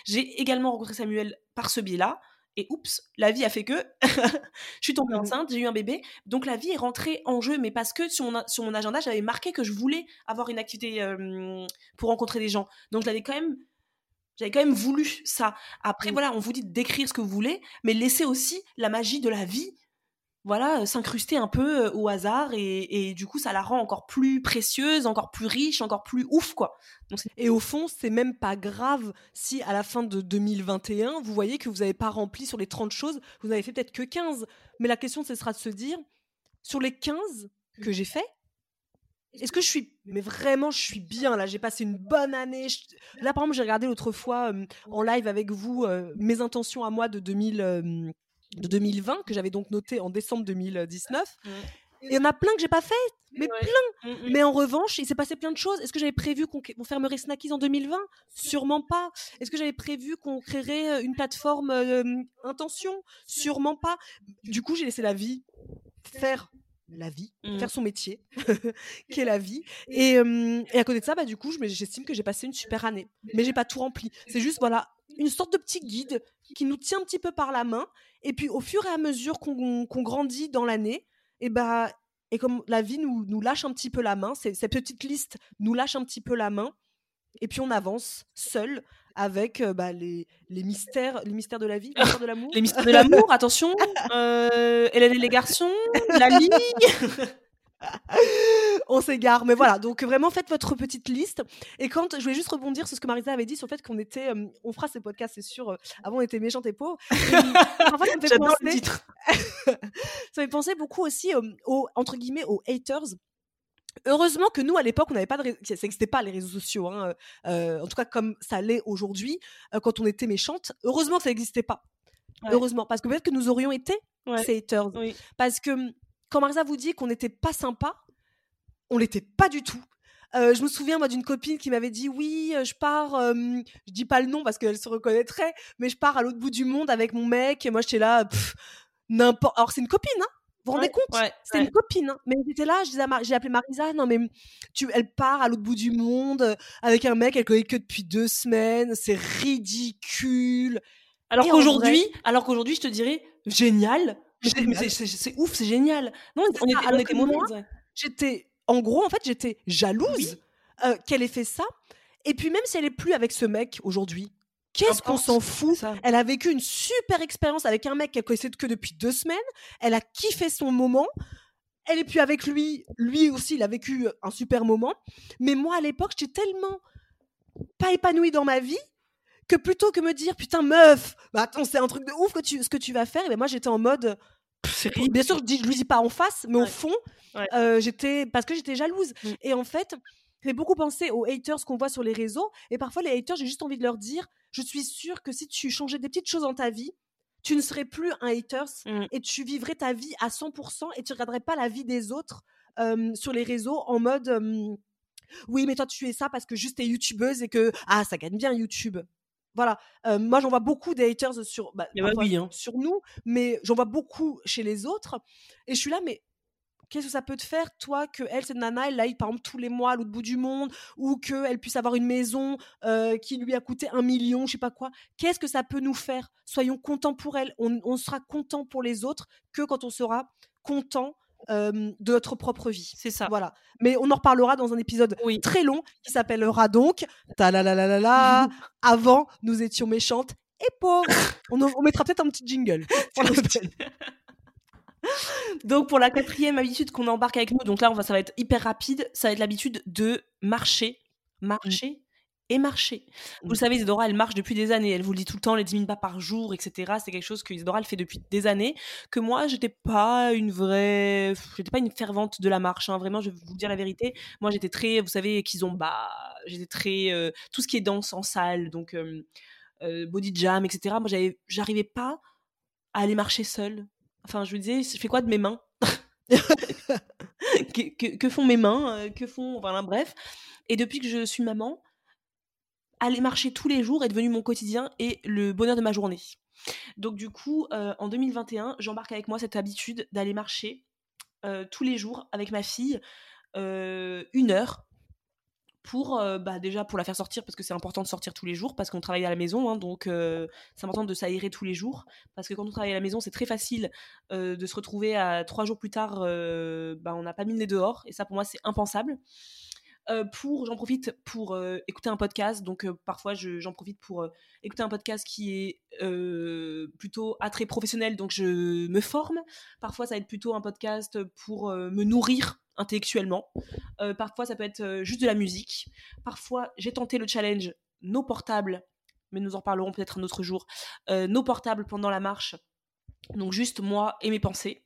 J'ai également rencontré Samuel par ce biais-là, et oups, la vie a fait que je suis tombée enceinte, j'ai eu un bébé. Donc la vie est rentrée en jeu, mais parce que sur mon, sur mon agenda, j'avais marqué que je voulais avoir une activité pour rencontrer des gens. Donc j'avais quand même j'avais quand même voulu ça. Après, voilà, on vous dit d'écrire ce que vous voulez, mais laissez aussi la magie de la vie voilà, s'incruster un peu au hasard et, du coup ça la rend encore plus précieuse, encore plus riche, encore plus ouf quoi. et au fond, c'est même pas grave si à la fin de 2021, vous voyez que vous n'avez pas rempli sur les 30 choses, vous n'avez fait peut-être que 15. Mais la question ce sera de se dire, sur les 15 que j'ai fait, est-ce que je suis mais vraiment je suis bien là? J'ai passé une bonne année là par exemple j'ai regardé l'autre fois en live avec vous mes intentions à moi de 2000 de 2020 que j'avais donc noté en décembre 2019. Mmh. Et il y en a plein que j'ai pas fait, mais plein. Mmh, mmh. Mais en revanche, il s'est passé plein de choses. Est-ce que j'avais prévu qu'on fermerait Snackies en 2020 Sûrement pas. Est-ce que j'avais prévu qu'on créerait euh, une plateforme euh, intention? Sûrement pas. Du coup, j'ai laissé la vie faire la vie, faire son métier, qui est la vie. Et, et, à côté de ça, bah, du coup, j'estime que j'ai passé une super année. Mais j'ai pas tout rempli. C'est juste, voilà, une sorte de petit guide qui nous tient un petit peu par la main. Et puis, au fur et à mesure qu'on grandit dans l'année, et bah, et comme la vie nous, nous lâche un petit peu la main, ces, petites listes nous lâchent un petit peu la main, et puis on avance seul avec euh, bah, les, les, mystères, les mystères de la vie, les mystères de l'amour. les mystères de l'amour, attention. Euh, Hélène et les garçons, la ligne. on s'égare. Mais voilà, donc vraiment faites votre petite liste. Et quand je voulais juste rebondir sur ce que Marisa avait dit sur le fait qu'on était, euh, on fera ces podcasts, c'est sûr. Euh, avant, on était méchante et pauvres. en fait, ça me fait penser, ça fait penser beaucoup aussi euh, aux entre guillemets aux haters. Heureusement que nous, à l'époque, on n'avait pas de ça n'existait pas les réseaux sociaux, hein, en tout cas comme ça l'est aujourd'hui, quand on était méchante. Heureusement que ça n'existait pas. Heureusement, parce que peut-être que nous aurions été ces haters. Parce que quand Marisa vous dit qu'on n'était pas sympa, on l'était pas du tout. Euh, je me souviens moi d'une copine qui m'avait dit oui, euh, je pars, euh, je dis pas le nom parce qu'elle se reconnaîtrait, mais je pars à l'autre bout du monde avec mon mec et moi j'étais là, n'importe. Alors c'est une copine, hein vous vous rendez compte? C'est une copine. Hein. Mais j'étais là, j'ai appelé Marisa, non mais tu, elle part à l'autre bout du monde avec un mec, elle connaît que depuis deux semaines, c'est ridicule. Alors qu'aujourd'hui, alors qu'aujourd'hui, je te dirais génial. C'est ouf, c'est génial. Non, on était, on était J'étais en gros, en fait, j'étais jalouse euh, qu'elle ait fait ça. Et puis même si elle est plus avec ce mec aujourd'hui, qu'est-ce qu'on s'en fout? Elle a vécu une super expérience avec un mec qu'elle connaissait que depuis deux semaines. Elle a kiffé son moment. Elle est plus avec lui. Lui aussi, il a vécu un super moment. Mais moi, à l'époque, j'étais tellement pas épanouie dans ma vie que plutôt que me dire putain meuf, bah attends c'est un truc de ouf que tu, ce que tu vas faire, et ben moi j'étais en mode Bien sûr, je, dis, lui dis pas en face, mais au fond, euh, j'étais parce que j'étais jalouse. Mm. Et en fait, j'ai beaucoup pensé aux haters qu'on voit sur les réseaux. Et parfois, les haters, j'ai juste envie de leur dire je suis sûre que si tu changeais des petites choses dans ta vie, tu ne serais plus un haters mm. et tu vivrais ta vie à 100% et tu regarderais pas la vie des autres sur les réseaux en mode oui, mais toi, tu es ça parce que juste t'es youtubeuse et que ah, ça gagne bien YouTube. Voilà, moi j'en vois beaucoup des haters sur, bah, bah hein. sur nous, mais j'en vois beaucoup chez les autres. Et je suis là, mais qu'est-ce que ça peut te faire, toi, que elle, cette nana, elle aille par exemple tous les mois à l'autre bout du monde, ou qu'elle puisse avoir une maison qui lui a coûté un million, je sais pas quoi? Qu'est-ce que ça peut nous faire? Soyons contents pour elle. On, on sera content pour les autres que quand on sera content de notre propre vie. C'est ça. Voilà. Mais on en reparlera dans un épisode très long qui s'appellera donc ta la la la la Avant, nous étions méchantes et pauvres. on, on mettra peut-être un petit jingle. donc pour la quatrième habitude qu'on embarque avec nous, donc là on va, ça va être hyper rapide, ça va être l'habitude de marcher, marcher et marcher. Vous le savez, Isadora, elle marche depuis des années. Elle vous le dit tout le temps, les 10 000 pas par jour, etc. C'est quelque chose que Isadora, elle fait depuis des années. Que moi, j'étais pas une vraie. J'étais pas une fervente de la marche. Hein. Vraiment, je vais vous dire la vérité. Moi, j'étais très. Vous savez, qu'ils ont. Bah, j'étais très. euh, tout ce qui est danse en salle, donc euh, euh, body jam, etc. Moi, j'arrivais pas à aller marcher seule. Enfin, je me disais, je fais quoi de mes mains? Que, que- que font mes mains Que font. Voilà, bref. Et depuis que je suis maman, aller marcher tous les jours est devenu mon quotidien et le bonheur de ma journée. Donc du coup, euh, en 2021, j'embarque avec moi cette habitude d'aller marcher euh, tous les jours avec ma fille euh, une heure pour bah, déjà pour la faire sortir parce que c'est important de sortir tous les jours parce qu'on travaille à la maison hein, donc c'est important de s'aérer tous les jours parce que quand on travaille à la maison c'est très facile de se retrouver à trois jours plus tard bah, on n'a pas mis le nez dehors et ça pour moi c'est impensable euh, pour j'en profite pour euh, écouter un podcast. Donc euh, parfois je- j'en profite pour écouter un podcast qui est plutôt attrait professionnel. Donc je me forme. Parfois ça va être plutôt un podcast pour me nourrir intellectuellement. Parfois ça peut être juste de la musique. Parfois j'ai tenté le challenge nos portables mais nous en reparlerons peut-être un autre jour. Nos portables pendant la marche. Donc juste moi et mes pensées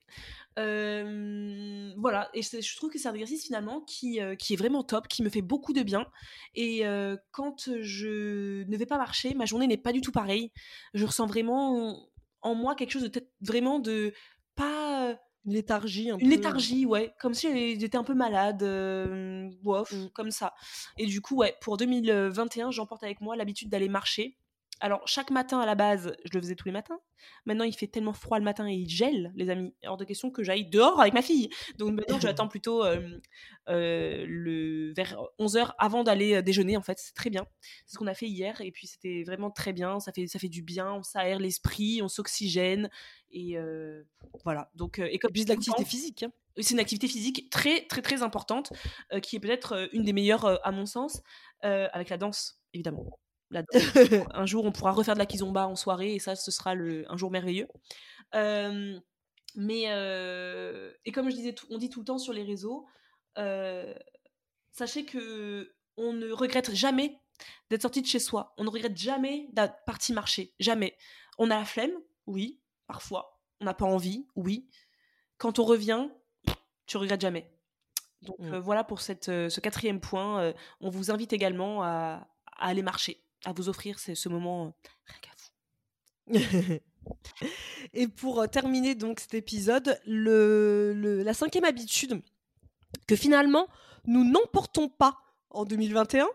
euh, voilà, et je trouve que c'est un exercice finalement qui, euh, qui est vraiment top, qui me fait beaucoup de bien. Et euh, quand je ne vais pas marcher, ma journée n'est pas du tout pareille. Je ressens vraiment en moi quelque chose de peut-être vraiment de pas euh, Une léthargie un une peu. léthargie, ouais, comme si j'étais un peu malade, euh, bof, Mm. comme ça. Et du coup, ouais, pour 2021, j'emporte avec moi l'habitude d'aller marcher. Alors, chaque matin à la base, je le faisais tous les matins. Maintenant, il fait tellement froid le matin et il gèle, les amis. Hors de question que j'aille dehors avec ma fille. Donc maintenant, j'attends plutôt euh, euh, le, vers 11h avant d'aller euh, déjeuner, en fait. C'est très bien. C'est ce qu'on a fait hier. Et puis, c'était vraiment très bien. Ça fait, ça fait du bien. On s'aère l'esprit, on s'oxygène. Et euh, voilà. Donc, et comme le l'activité physique. hein. c'est une activité physique très très très importante euh, qui est peut-être euh, une des meilleures euh, à mon sens avec la danse évidemment Un jour on pourra refaire de la kizomba en soirée et ça ce sera le, un jour merveilleux. Euh, mais euh, et comme je disais on dit tout le temps sur les réseaux euh, sachez que on ne regrette jamais d'être sorti de chez soi. On ne regrette jamais d'être parti marcher. Jamais. On a la flemme oui parfois. On n'a pas envie oui. Quand on revient tu regrettes jamais. Donc Mm. euh, voilà pour cette, ce quatrième point. on vous invite également à, à aller marcher, à vous offrir ce, ce moment euh, rien qu'à vous. Et pour euh, terminer donc cet épisode, la cinquième habitude que finalement nous n'emportons pas en 2021,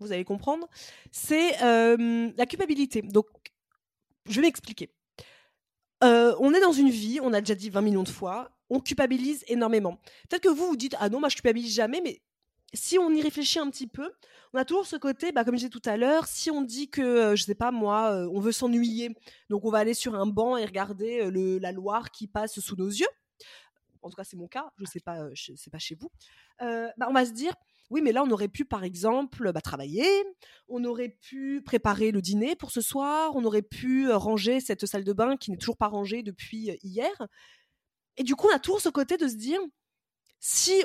vous allez comprendre, c'est euh, la culpabilité. Donc, je vais m'expliquer. On est dans une vie, on a déjà dit 20 millions de fois, on culpabilise énormément. Peut-être que vous vous dites ah non, moi je culpabilise jamais, mais si on y réfléchit un petit peu, on a toujours ce côté, bah, comme je disais tout à l'heure, si on dit que, euh, je sais pas moi, euh, on veut s'ennuyer, donc on va aller sur un banc et regarder euh, le, la Loire qui passe sous nos yeux. En tout cas, c'est mon cas, je sais pas, euh, sais pas chez vous. Bah, on va se dire, oui, mais là, on aurait pu, par exemple, bah, travailler, on aurait pu préparer le dîner pour ce soir, on aurait pu ranger cette salle de bain qui n'est toujours pas rangée depuis hier. Et du coup, on a toujours ce côté de se dire, si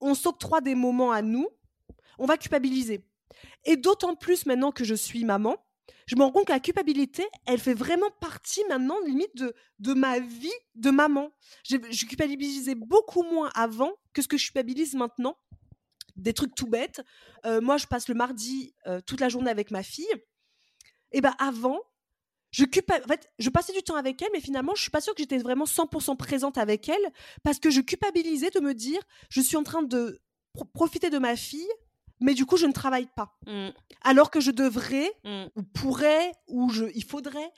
on s'octroie des moments à nous, on va culpabiliser. Et d'autant plus maintenant que je suis maman, je me rends compte que la culpabilité, elle fait vraiment partie maintenant, limite, de, de ma vie de maman. Je culpabilisais beaucoup moins avant que ce que je culpabilise maintenant. Des trucs tout bêtes. Euh, moi, je passe le mardi euh, toute la journée avec ma fille. Et ben avant, je, culpa- en fait, je passais du temps avec elle, mais finalement, je suis pas sûre que j'étais vraiment 100% présente avec elle parce que je culpabilisais de me dire, je suis en train de pro- profiter de ma fille, mais du coup, je ne travaille pas. Mm, Alors que je devrais, mm. ou pourrais, ou je, il faudrait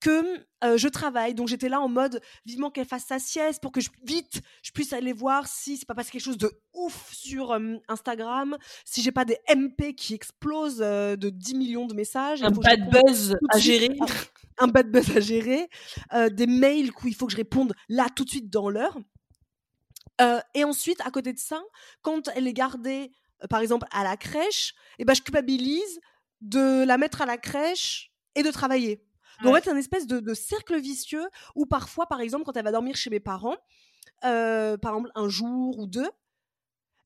que euh, je travaille. Donc j'étais là en mode vivement qu'elle fasse sa sieste pour que je, vite je puisse aller voir si c'est pas passé quelque chose de ouf sur euh, Instagram, si j'ai pas des MP qui explosent euh, de 10 millions de messages. Un que je bad buzz à gérer. un bad buzz à gérer, des mails où il faut que je réponde là tout de suite dans l'heure. Et ensuite, à côté de ça, quand elle est gardée, par exemple, à la crèche, et ben, je culpabilise de la mettre à la crèche et de travailler. Donc, en fait, c'est un espèce de, de cercle vicieux où parfois, par exemple, quand elle va dormir chez mes parents, euh, par exemple, un jour ou deux,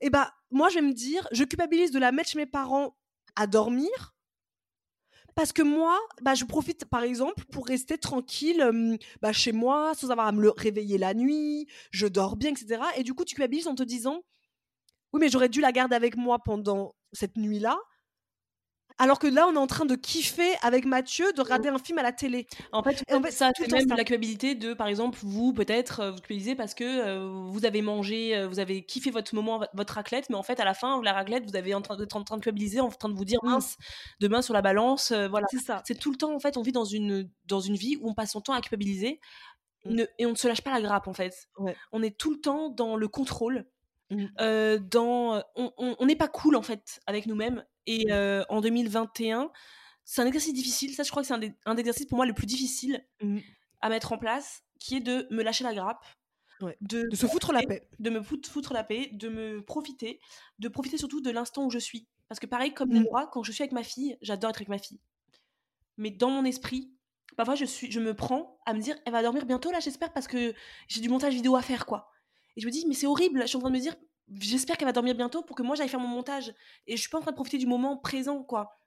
et ben, moi, je vais me dire, je culpabilise de la mettre chez mes parents à dormir, parce que moi, bah, je profite par exemple pour rester tranquille bah, chez moi sans avoir à me réveiller la nuit, je dors bien, etc. Et du coup, tu culpabilises en te disant oui, mais j'aurais dû la garder avec moi pendant cette nuit-là. Alors que là, on est en train de kiffer avec Mathieu, de regarder un film à la télé. En fait, en fait ça, c'est même la culpabilité de, par exemple, vous, peut-être, euh, vous culpabilisez parce que euh, vous avez mangé, euh, vous avez kiffé votre moment, votre raclette, mais en fait, à la fin, la raclette, vous avez en train, en train de culpabiliser, en train de vous dire, mmh. mince, demain sur la balance, voilà. C'est ça. C'est tout le temps, en fait, on vit dans une, dans une vie où on passe son temps à culpabiliser mmh. et on ne se lâche pas la grappe, en fait. On est tout le temps dans le contrôle. Mmh. dans, on n'est pas cool en fait avec nous-mêmes et mmh. en 2021, c'est un exercice difficile. Ça, je crois que c'est un, des, exercices pour moi le plus difficile mmh. à mettre en place, qui est de me lâcher la grappe. De, se foutre la paix. De me foutre, la paix, de me profiter, de profiter surtout de l'instant où je suis. Parce que pareil, comme mmh. moi, quand je suis avec ma fille, j'adore être avec ma fille. Mais dans mon esprit, parfois je, suis, je me prends à me dire, elle va dormir bientôt là, j'espère, parce que j'ai du montage vidéo à faire, quoi. Et je me dis, mais c'est horrible, je suis en train de me dire, j'espère qu'elle va dormir bientôt pour que moi j'aille faire mon montage. Et je suis pas en train de profiter du moment présent, quoi.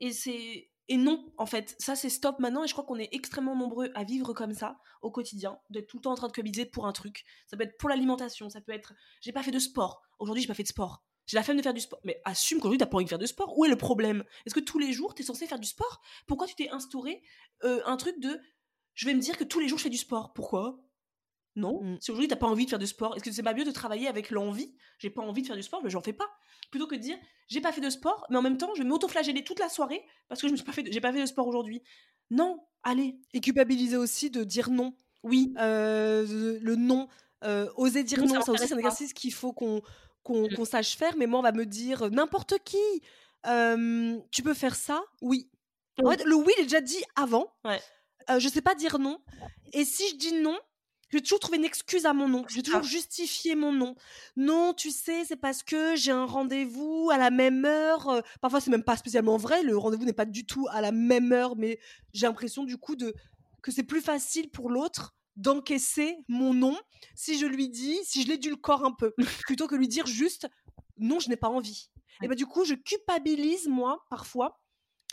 Et c'est. Et non, en fait, ça c'est stop maintenant. Et je crois qu'on est extrêmement nombreux à vivre comme ça au quotidien, d'être tout le temps en train de culpabiliser pour un truc. Ça peut être pour l'alimentation, ça peut être j'ai pas fait de sport. Aujourd'hui, j'ai pas fait de sport. J'ai la flemme de faire du sport. Mais assume qu'aujourd'hui, t'as pas envie de faire de sport. Où est le problème? Est-ce que tous les jours, t'es censé faire du sport? Pourquoi tu t'es instauré euh, un truc de je vais me dire que tous les jours, je fais du sport? Pourquoi? Non. Mmh. Si aujourd'hui t'as pas envie de faire du sport, est-ce que c'est pas mieux de travailler avec l'envie? J'ai pas envie de faire du sport, mais j'en fais pas. Plutôt que de dire j'ai pas fait de sport, mais en même temps je vais m'auto-flageller toute la soirée parce que je me suis pas fait, j'ai pas fait de sport aujourd'hui. Non, allez. Et culpabiliser aussi de dire non. Oui. Euh, le non, euh, oser dire non, ça, aussi c'est un exercice qu'il faut qu'on mmh. qu'on sache faire. Mais moi on va me dire n'importe qui. tu peux faire ça? Oui. En fait, le oui, il est déjà dit avant. Ouais. Euh, je sais pas dire non. Et si je dis non, je vais toujours trouver une excuse à mon nom. Je vais toujours justifier mon nom. Non, tu sais, c'est parce que j'ai un rendez-vous à la même heure. Euh, parfois, c'est même pas spécialement vrai. Le rendez-vous n'est pas du tout à la même heure, mais j'ai l'impression du coup de que c'est plus facile pour l'autre d'encaisser mon nom si je lui dis, si je l'ai du corps un peu, plutôt que lui dire juste non, je n'ai pas envie. Et ben du coup, je culpabilise moi parfois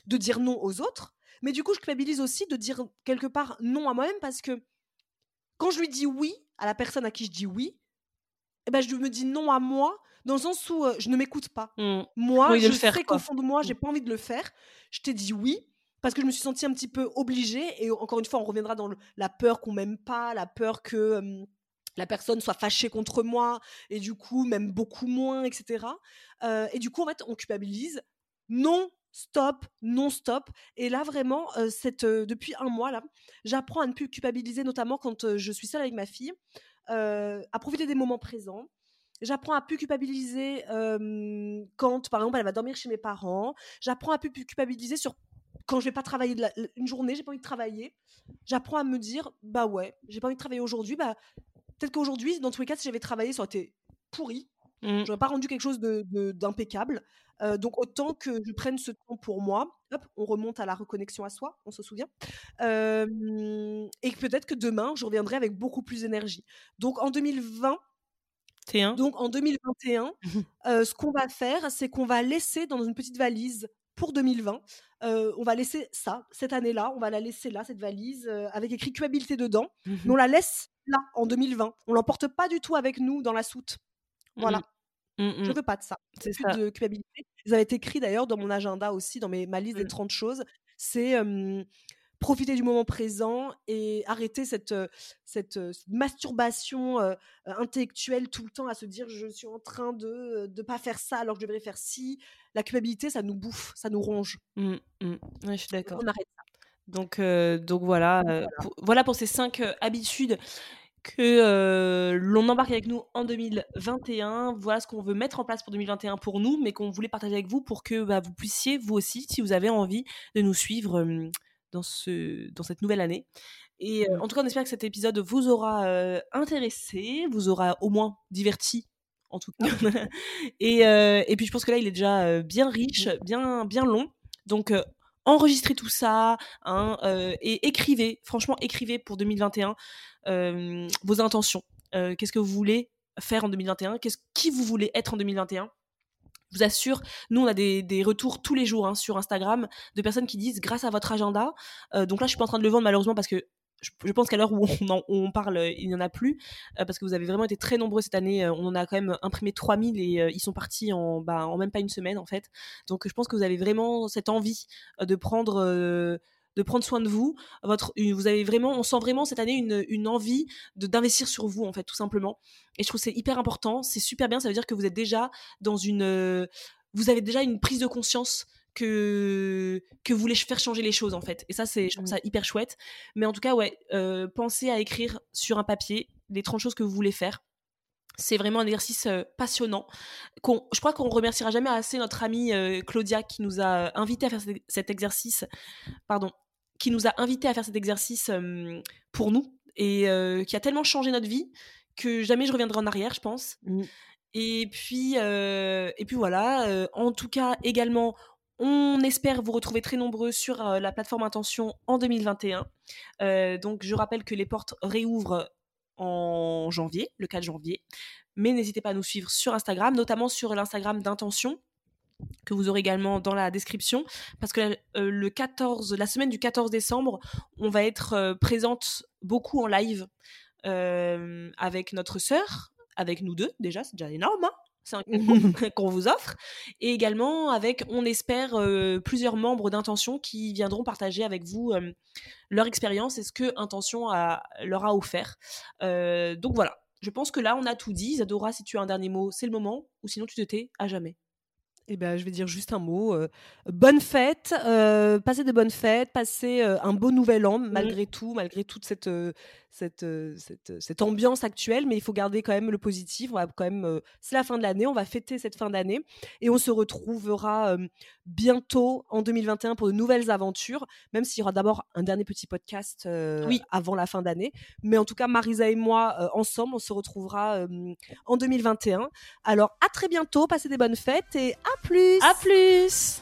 de dire non aux autres, mais du coup, je culpabilise aussi de dire quelque part non à moi-même parce que quand je lui dis oui à la personne à qui je dis oui, eh ben, je me dis non à moi, dans le sens où je ne m'écoute pas. Mmh. Moi, je sais qu'au fond de moi, j'ai mmh. pas envie de le faire. Je t'ai dit oui parce que je me suis sentie un petit peu obligée. Et encore une fois, on reviendra dans la peur qu'on m'aime pas, la peur que la personne soit fâchée contre moi et du coup même beaucoup moins, etc. et du coup, en fait, on culpabilise. Non, stop, non-stop. Et là, vraiment, cette, depuis un mois, là, j'apprends à ne plus culpabiliser, notamment quand je suis seule avec ma fille, à profiter des moments présents. J'apprends à plus culpabiliser quand, par exemple, elle va dormir chez mes parents. J'apprends à plus culpabiliser sur quand je vais pas travailler une journée, j'ai pas envie de travailler. J'apprends à me dire, bah ouais, j'ai pas envie de travailler aujourd'hui. Bah, peut-être qu'aujourd'hui, dans tous les cas, si j'avais travaillé, ça aurait été pourri. Mmh. J'aurais pas rendu quelque chose d'impeccable. De, donc autant que je prenne ce temps pour moi. Hop, on remonte à la reconnexion à soi, on se souvient. et peut-être que demain, je reviendrai avec beaucoup plus d'énergie. Donc en 2020, donc en 2021, ce qu'on va faire, c'est qu'on va laisser dans une petite valise pour 2020, on va laisser ça, cette année-là, on va la laisser là, cette valise, avec écrit culpabilité dedans. Mmh mais on la laisse là, en 2020. On l'emporte pas du tout avec nous dans la soute. Voilà. Mmh, mmh. Je veux pas de ça. C'est plus de culpabilité. Ils avaient écrit d'ailleurs dans mon agenda aussi, dans mes, ma liste des 30 mmh. choses. C'est profiter du moment présent et arrêter cette, cette, masturbation intellectuelle tout le temps à se dire je suis en train de ne pas faire ça alors que je devrais faire ci. La culpabilité, ça nous bouffe, ça nous ronge. Ouais, je suis d'accord. On arrête ça. Donc, donc voilà, voilà. Pour, voilà. pour, ces cinq habitudes que l'on embarque avec nous en 2021. Voilà ce qu'on veut mettre en place pour 2021 pour nous, mais qu'on voulait partager avec vous pour que bah, vous puissiez, vous aussi, si vous avez envie, de nous suivre dans, ce, dans cette nouvelle année. Et euh, en tout cas, on espère que cet épisode vous aura euh, intéressé, vous aura au moins diverti, en tout cas. et, et, puis, je pense que là, il est déjà bien riche, bien, bien long. Donc, enregistrez tout ça hein, et écrivez, franchement, écrivez pour 2021 vos intentions. Qu'est-ce que vous voulez faire en 2021 Qu'est-ce qui vous voulez être en 2021 Je vous assure, nous on a des, des retours tous les jours hein, sur Instagram de personnes qui disent grâce à votre agenda. Euh, donc là, je suis pas en train de le vendre malheureusement parce que je, pense qu'à l'heure où on, on, parle, il n'y en a plus, euh, parce que vous avez vraiment été très nombreux cette année. Euh, on en a quand même imprimé 3000 et euh, ils sont partis en, bah, en même pas une semaine en fait. Donc je pense que vous avez vraiment cette envie de prendre de prendre soin de vous. Votre, vous avez vraiment, on sent vraiment cette année une, une envie de d'investir sur vous en fait, tout simplement. Et je trouve c'est hyper important, c'est super bien. Ça veut dire que vous êtes déjà dans une, vous avez déjà une prise de conscience que, que vous voulez faire changer les choses en fait. Et ça, c'est, je trouve mmh. ça hyper chouette. Mais en tout cas, ouais, euh, pensez à écrire sur un papier les 30 choses que vous voulez faire. C'est vraiment un exercice euh, passionnant. je crois qu'on remerciera jamais assez notre amie euh, Claudia qui nous a invité à faire cet exercice. Pardon, qui nous a invité à faire cet exercice pour nous et qui a tellement changé notre vie que jamais je reviendrai en arrière, je pense. Mmh. Et puis, et puis voilà. en tout cas, également, on espère vous retrouver très nombreux sur euh, la plateforme Intention en 2021. Euh, donc je rappelle que les portes réouvrent en janvier, le 4 janvier. Mais n'hésitez pas à nous suivre sur Instagram, notamment sur l'Instagram d'Intention que vous aurez également dans la description parce que euh, le 14 la semaine du 14 décembre on va être présente beaucoup en live avec notre sœur avec nous deux déjà c'est déjà énorme hein qu'on vous offre. Et également avec, on espère, euh, plusieurs membres d'Intention qui viendront partager avec vous euh, leur expérience et ce que Intention a, leur a offert. Euh, donc voilà, je pense que là, on a tout dit. Zadora, si tu as un dernier mot, c'est le moment, ou sinon tu te tais à jamais. Eh ben, je vais dire juste un mot. bonne fête, passez de bonnes fêtes, passez un beau nouvel an, malgré tout, malgré toute cette, cette, cette, cette, ambiance actuelle, mais il faut garder quand même le positif. On va quand même, c'est la fin de l'année, on va fêter cette fin d'année et on se retrouvera bientôt en 2021 pour de nouvelles aventures, même s'il y aura d'abord un dernier petit podcast oui. avant la fin d'année. Mais en tout cas, Marisa et moi, ensemble, on se retrouvera en 2021. Alors, à très bientôt, passez des bonnes fêtes et à plus. À plus